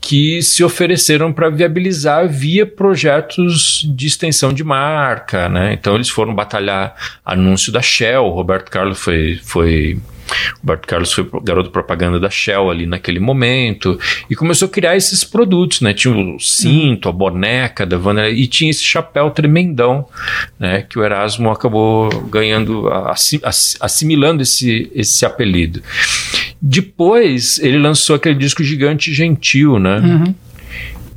[SPEAKER 5] que se ofereceram para viabilizar via projetos de extensão de marca, né? Então eles foram batalhar anúncio da Shell, Roberto Carlos foi, foi Roberto Carlos foi garoto propaganda da Shell ali naquele momento e começou a criar esses produtos, né? Tinha o cinto, a boneca da Vanderlei e tinha esse chapéu tremendão, né? Que o Erasmo acabou ganhando, assi- assi- assimilando esse, esse apelido. Depois ele lançou aquele disco Gigante Gentil, né?
[SPEAKER 4] Uhum.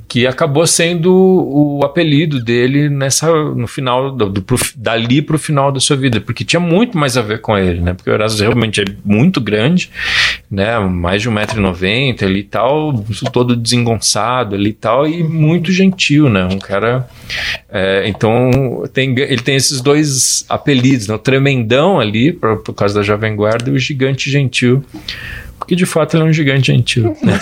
[SPEAKER 5] Que acabou sendo o apelido dele nessa no final do, do- pro- dali pro final da sua vida, porque tinha muito mais a ver com ele, né? Porque o Erasmo realmente é muito grande, né? Mais de 1,90m ali e tal, todo desengonçado ali e tal, e muito gentil, né? Um cara. é, então tem, ele tem esses dois apelidos, né? O Tremendão ali, por, por causa da Jovem Guarda, e o Gigante Gentil. Porque de fato ele é um gigante gentil. Né?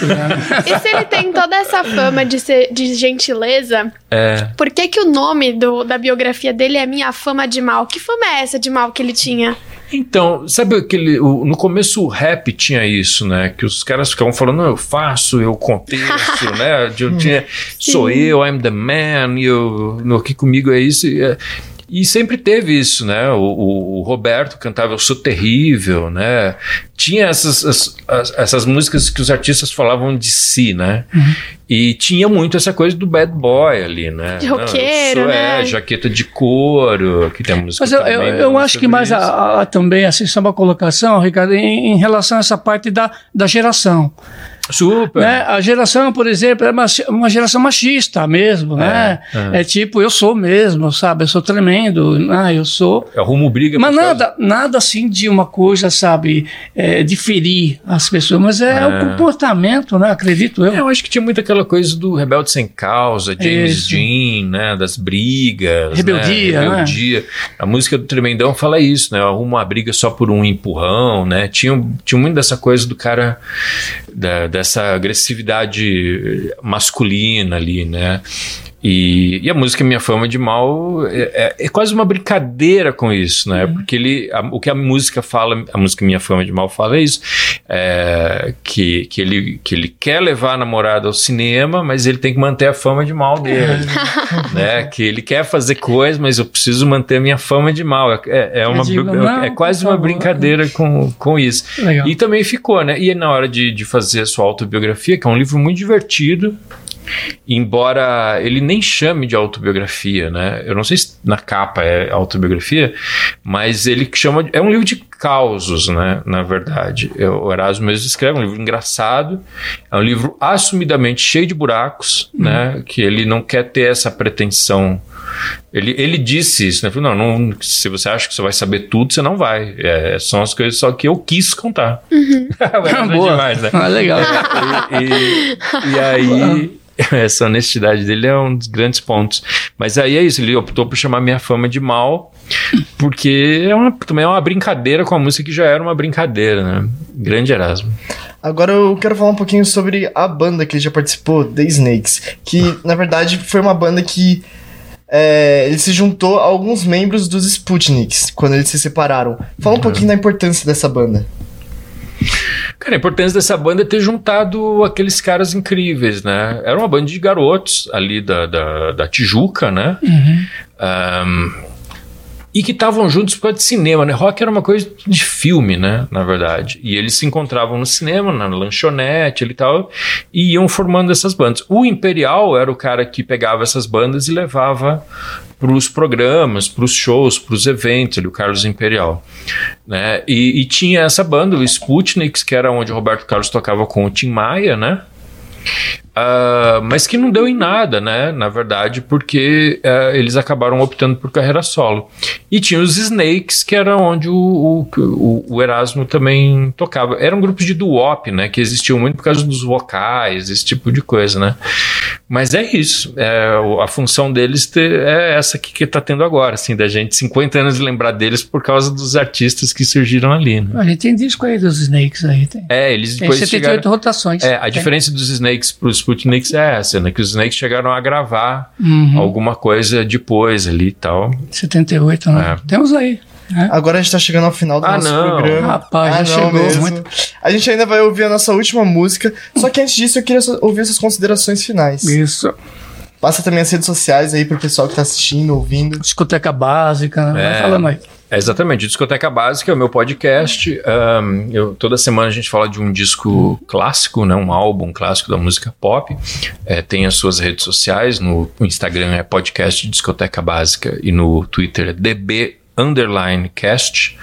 [SPEAKER 3] E se ele tem toda essa fama de ser de gentileza,
[SPEAKER 5] É.
[SPEAKER 3] por que, que o nome do, da biografia dele é Minha Fama de Mal? Que fama é essa de mal que ele tinha?
[SPEAKER 5] Então, sabe aquele. o- no começo o rap tinha isso, né? Que os caras ficavam falando, não, eu faço, eu aconteço, né? Eu tinha, sou eu, I'm the man, e eu, no, aqui comigo é isso. E, é, e sempre teve isso, né? O, o- o Roberto cantava Eu Sou Terrível, né? Tinha essas, as- as- essas músicas que os artistas falavam de si, né? E tinha muito essa coisa do bad boy ali, né?
[SPEAKER 3] De
[SPEAKER 5] Não, eu
[SPEAKER 3] roqueiro,
[SPEAKER 5] sou,
[SPEAKER 3] né?
[SPEAKER 5] É, jaqueta de couro, que tem a música
[SPEAKER 4] Mas eu, eu, eu
[SPEAKER 5] né,
[SPEAKER 4] acho que mais a, a- também, assim, só uma colocação, Ricardo, em, em relação a essa parte da, da geração.
[SPEAKER 5] Super.
[SPEAKER 4] Né? A geração, por exemplo, é uma, geração machista mesmo, né?
[SPEAKER 5] é.
[SPEAKER 4] É, tipo, eu sou mesmo, sabe? Eu sou tremendo, né? eu sou...
[SPEAKER 5] Eu arrumo briga
[SPEAKER 4] Mas
[SPEAKER 5] causa-
[SPEAKER 4] nada, nada assim de uma coisa, sabe, é, de ferir as pessoas, mas é,
[SPEAKER 5] É.
[SPEAKER 4] o comportamento, né? Acredito eu.
[SPEAKER 5] Eu acho que tinha muito aquela coisa do rebelde sem causa, James
[SPEAKER 4] Isso.
[SPEAKER 5] Dean, né? Das brigas.
[SPEAKER 4] Rebeldia,
[SPEAKER 5] né?
[SPEAKER 4] né?
[SPEAKER 5] Rebeldia. A música do Tremendão fala isso, né? Arruma uma briga só por um empurrão, né? Tinha, tinha muito dessa coisa do cara, da- dessa agressividade masculina ali, né? E, e a música Minha Fama de Mal é, é- é quase uma brincadeira com isso, né? Porque ele, a- o que a música fala, a música Minha Fama de Mal fala é isso, é, que, que, ele, que ele quer levar a namorada ao cinema, mas ele tem que manter a fama de mal dele, né? Que ele quer fazer coisas, mas eu preciso manter a minha fama de mal. É, é, é uma,
[SPEAKER 4] digo, não,
[SPEAKER 5] é quase uma brincadeira com, com isso.
[SPEAKER 4] Legal.
[SPEAKER 5] E também ficou, né? E na hora de, de fazer a sua autobiografia, que é um livro muito divertido, embora ele nem chame de autobiografia, né? Eu não sei se na capa é autobiografia, mas ele chama é um livro de causos, né? Na verdade, o Erasmo mesmo escreve é um livro engraçado, é um livro assumidamente cheio de buracos, né? Que ele não quer ter essa pretensão. Ele, ele disse isso, né? Falou, não, não, se você acha que você vai saber tudo, você não vai. É, são as coisas só que eu quis contar. Erasmo é
[SPEAKER 4] Boa.
[SPEAKER 5] demais, né?
[SPEAKER 4] Ah, legal.
[SPEAKER 5] E, e- e aí, essa honestidade dele é um dos grandes pontos. Mas aí é isso, ele optou por chamar minha fama de mal, porque é uma, também é uma brincadeira com a música que já era uma brincadeira, né? Grande Erasmo.
[SPEAKER 2] Agora eu quero falar um pouquinho sobre a banda que ele já participou, The Snakes. Que, na verdade, foi uma banda que é, ele se juntou a alguns membros dos Sputniks, quando eles se separaram. Fala um pouquinho da importância dessa banda.
[SPEAKER 5] Cara, a importância dessa banda é ter juntado aqueles caras incríveis, né? Era uma banda de garotos ali da, da, da Tijuca, né? Ahn, e que estavam juntos por causa de cinema, né? Rock era uma coisa de filme, né? Na verdade. E eles se encontravam no cinema, na lanchonete e tal, e iam formando essas bandas. O Imperial era o cara que pegava essas bandas e levava para os programas, para os shows, para os eventos, ali, o Carlos Imperial. Né? E, e tinha essa banda, o Sputniks, que era onde o Roberto Carlos tocava com o Tim Maia, né? Uh, mas que não deu em nada, né? Na verdade, porque uh, eles acabaram optando por carreira solo. E tinha os Snakes, que era onde o, o, o Erasmo também tocava. Eram grupos de doo-wop, né? Que existiam muito por causa dos vocais, esse tipo de coisa, né? Mas é isso. É, a função deles ter, é essa que, que tá tendo agora, assim, da gente 50 anos de lembrar deles por causa dos artistas que surgiram ali, né?
[SPEAKER 4] A gente tem disco aí dos Snakes aí. Tem,
[SPEAKER 5] é, eles
[SPEAKER 4] tem
[SPEAKER 5] depois
[SPEAKER 4] 78
[SPEAKER 5] chegaram,
[SPEAKER 4] rotações.
[SPEAKER 5] É, a
[SPEAKER 4] tem.
[SPEAKER 5] diferença dos Snakes pros Sputniks é essa, né? Que os Snakes chegaram a gravar
[SPEAKER 4] Uhum.
[SPEAKER 5] alguma coisa depois ali e tal.
[SPEAKER 4] 78, né?
[SPEAKER 5] É.
[SPEAKER 4] Temos aí. Né?
[SPEAKER 2] Agora a gente tá chegando ao final do
[SPEAKER 5] Ah,
[SPEAKER 2] nosso
[SPEAKER 5] não.
[SPEAKER 2] programa.
[SPEAKER 4] Rapaz,
[SPEAKER 2] ah,
[SPEAKER 4] já
[SPEAKER 2] não,
[SPEAKER 4] chegou
[SPEAKER 2] mesmo.
[SPEAKER 4] muito.
[SPEAKER 2] A gente ainda vai ouvir a nossa última música. Só que antes disso, eu queria ouvir essas considerações finais.
[SPEAKER 4] Isso.
[SPEAKER 2] Passa também as redes sociais aí pro pessoal que tá assistindo, ouvindo.
[SPEAKER 4] Discoteca básica, né? Vai
[SPEAKER 5] É.
[SPEAKER 4] falando aí.
[SPEAKER 5] É exatamente, Discoteca Básica é o meu podcast. Ahn, eu, toda semana a gente fala de um disco clássico, né, um álbum clássico da música pop. É, tem as suas redes sociais, no Instagram é podcast Discoteca Básica e no Twitter é DB underline cast.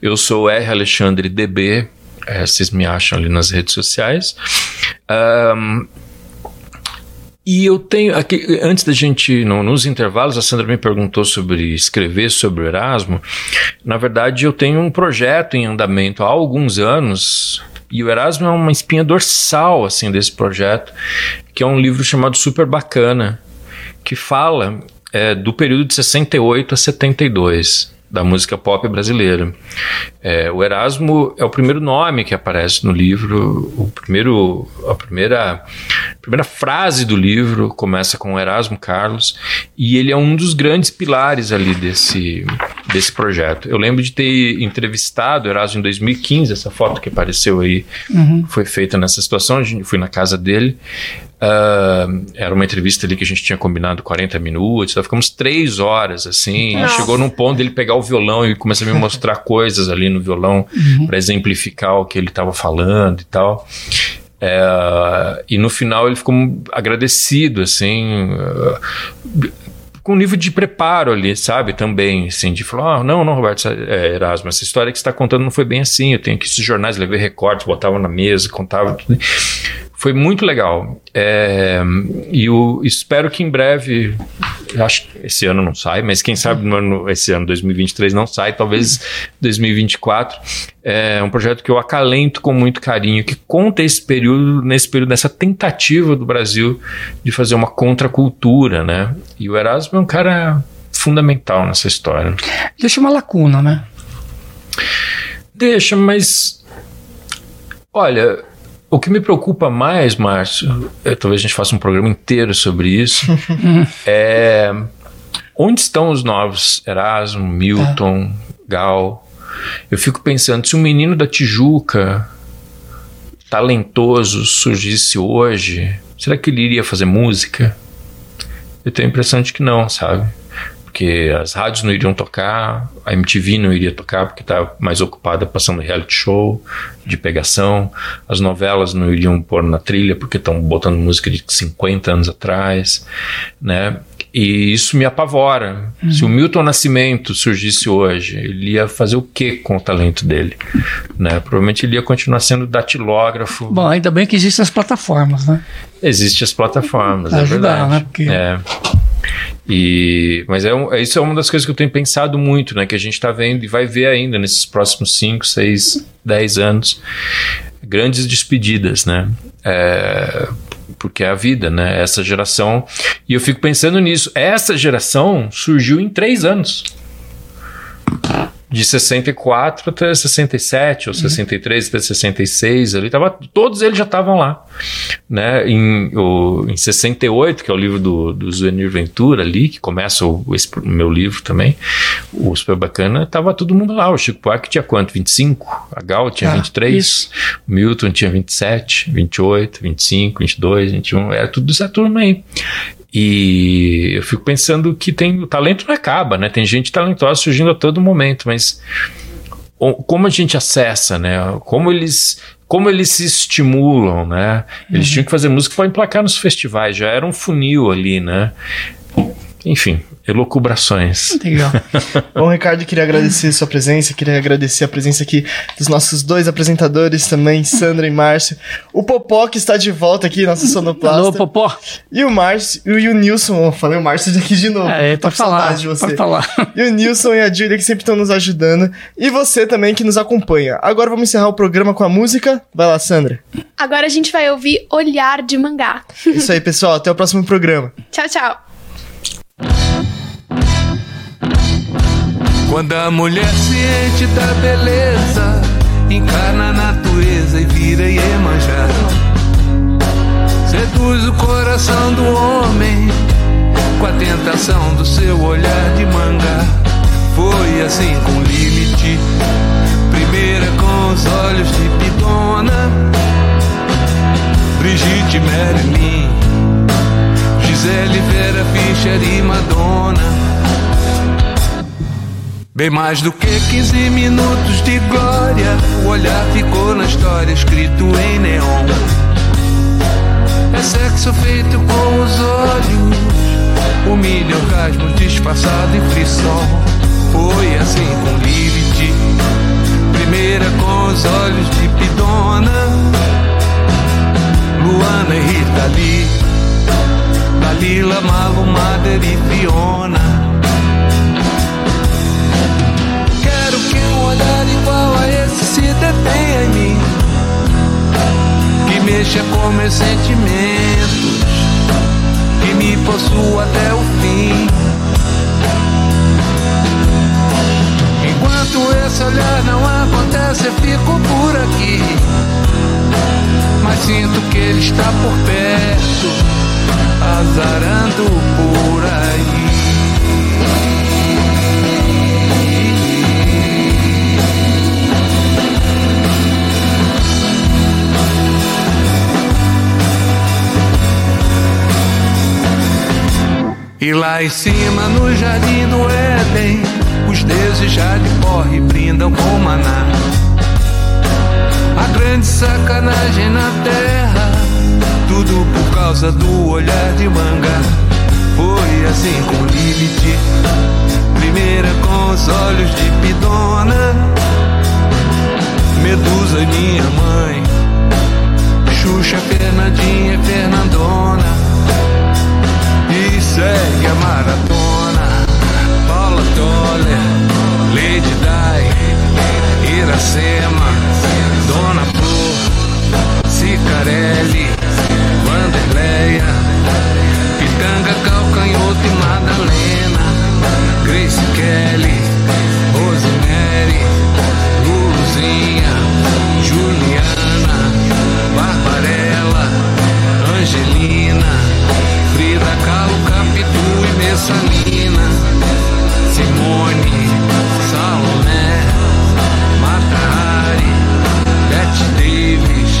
[SPEAKER 5] Eu sou R Alexandre DB, é, vocês me acham ali nas redes sociais. Ahn, e eu tenho aqui, antes da gente, no- nos intervalos, a Sandra me perguntou sobre escrever sobre o Erasmo. Na verdade, eu tenho um projeto em andamento há alguns anos, e o Erasmo é uma espinha dorsal assim desse projeto, que é um livro chamado Super Bacana, que fala é, do período de 68 a 72 da música pop brasileira. É, o Erasmo é o primeiro nome que aparece no livro, o primeiro, a primeira, a primeira frase do livro começa com Erasmo Carlos e ele é um dos grandes pilares ali desse, desse projeto. Eu lembro de ter entrevistado o Erasmo em 2015, essa foto que apareceu aí
[SPEAKER 4] Uhum.
[SPEAKER 5] foi feita nessa situação, a gente fui na casa dele. ah, era uma entrevista ali que a gente tinha combinado 40 minutos, nós ficamos três horas assim.
[SPEAKER 4] Nossa.
[SPEAKER 5] Chegou num ponto dele pegar o violão e começar a me mostrar coisas ali no violão
[SPEAKER 4] Uhum.
[SPEAKER 5] para exemplificar o que ele estava falando e tal. É, e no final ele ficou agradecido, assim, com um nível de preparo ali, sabe? Também, assim, de falar: ah, não, não, Roberto é, Erasmo, essa história que você está contando não foi bem assim. Eu tenho aqui esses jornais, levei recortes, botava na mesa, contava tudo. Foi muito legal. É, e eu espero que em breve, acho que esse ano não sai, mas quem sabe no ano, esse ano 2023 não sai, talvez 2024. É um projeto que eu acalento com muito carinho, que conta esse período, nesse período, dessa tentativa do Brasil de fazer uma contracultura, né? E o Erasmo é um cara fundamental nessa história.
[SPEAKER 4] Deixa uma lacuna, né?
[SPEAKER 5] Deixa, mas. Olha, o que me preocupa mais, Márcio, é, talvez a gente faça um programa inteiro sobre isso, é. Onde estão os novos Erasmo, Milton, Gal? Eu fico pensando, se um menino da Tijuca, talentoso, surgisse hoje, será que ele iria fazer música? Eu tenho a impressão de que não, sabe? Porque as rádios não iriam tocar, a MTV não iria tocar porque está mais ocupada passando reality show de pegação, as novelas não iriam pôr na trilha porque estão botando música de 50 anos atrás, né? E isso me apavora.
[SPEAKER 4] Uhum.
[SPEAKER 5] Se o Milton Nascimento surgisse hoje, ele ia fazer o que com o talento dele? Né? Provavelmente ele ia continuar sendo datilógrafo.
[SPEAKER 4] Bom, ainda bem que existem as plataformas, né?
[SPEAKER 5] Existem as plataformas, é
[SPEAKER 4] Ajudar,
[SPEAKER 5] verdade.
[SPEAKER 4] né? Porque-
[SPEAKER 5] É. E, mas é, um- é- isso é uma das coisas que eu tenho pensado muito, né? Que a gente está vendo e vai ver ainda nesses próximos 5, 6, 10 anos. Grandes despedidas, né? É, porque é a vida, né? Essa geração. E eu fico pensando nisso. Essa geração surgiu em três anos. De 64 até 67, ou 63 até 66, ali tava, todos eles já estavam lá. Né? Em, o, em 68, que é o livro do, do Zuenir Ventura ali, que começa o, esse meu livro também, o Super Bacana, tava todo mundo lá. O Chico Buarque tinha quanto? 25? A Gal tinha
[SPEAKER 4] Ah,
[SPEAKER 5] 23?
[SPEAKER 4] isso.
[SPEAKER 5] O Milton tinha 27, 28, 25, 22, 21, era tudo dessa turma aí. E eu fico pensando que tem o talento não acaba, né? Tem gente talentosa surgindo a todo momento, mas como a gente acessa, né? Como eles como eles se estimulam, né? Eles tinham que fazer música para emplacar nos festivais, já era um funil ali, né? Enfim, elocubrações.
[SPEAKER 4] Legal.
[SPEAKER 2] Bom, Ricardo, queria agradecer sua presença, queria agradecer a presença aqui dos nossos dois apresentadores também, Sandra e Márcio. O Popó, que está de volta aqui, nosso sonoplasta.
[SPEAKER 4] Alô, Popó.
[SPEAKER 2] E o Márcio, e o Nilson, eu falei o Márcio aqui de novo.
[SPEAKER 4] É,
[SPEAKER 2] tô
[SPEAKER 4] pode falar,
[SPEAKER 2] de você.
[SPEAKER 4] falar.
[SPEAKER 2] E o Nilson e a Julia que sempre estão nos ajudando. E você também que nos acompanha. Agora vamos encerrar o programa com a música. Vai lá, Sandra.
[SPEAKER 3] Agora a gente vai ouvir Olhar de Mangá.
[SPEAKER 2] Isso aí, pessoal. Até o próximo programa.
[SPEAKER 3] Tchau, tchau.
[SPEAKER 13] Quando a mulher ciente da beleza encarna a natureza e vira Iemanjá, seduz o coração do homem com a tentação do seu olhar de mangá. Foi assim com Lilith, primeira com os olhos de Pidona, Brigitte Marilyn, Gisele Vera Fischer e Madonna. Bem mais do que 15 minutos de glória, o olhar ficou na história escrito em neon. É sexo feito com os olhos, o milho orgasmo disfarçado em frisson. Foi assim com Lilith, primeira com os olhos de Pidona, Luana e Rita Lee, Dalila, Malu, Mader e Fiona. Em mim. Que mexa com meus sentimentos. Que me possua até o fim. Enquanto esse olhar não acontece, eu fico por aqui. Mas sinto que ele está por perto, azarando por aí. E lá em cima no jardim do Éden, os deuses já de porre brindam com maná. A grande sacanagem na terra, tudo por causa do olhar de mangá. Foi assim com Lilith, primeira com os olhos de Pidona, Medusa minha mãe, Xuxa, Fernandinha e Fernandona segue a maratona. Paula Toller, Lady Di, Iracema, Dona Flor, Cicarelli, Vanderleia, Pitanga, Calcanhoto e Madalena, Grace Kelly, Rosemary, Luluzinha, Juliana, Barbarella, Angelina. Frida Kahlo, Capitu e Messalina, Simone, Salomé, Matahari, Bette Davis,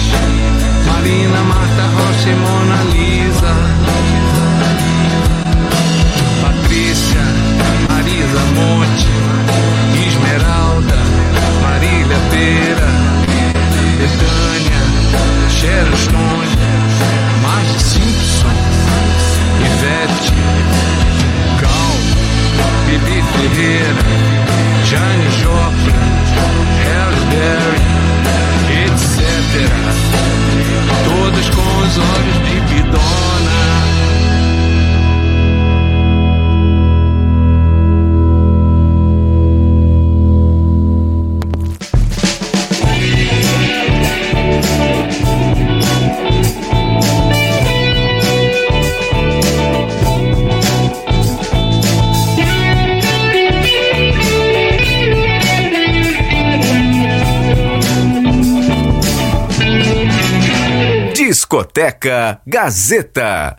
[SPEAKER 13] Marina, Marta Rocha e Mona Lisa, Joplin, Halle Berry, etc. Todas com os olhos
[SPEAKER 1] Discoteca Gazeta.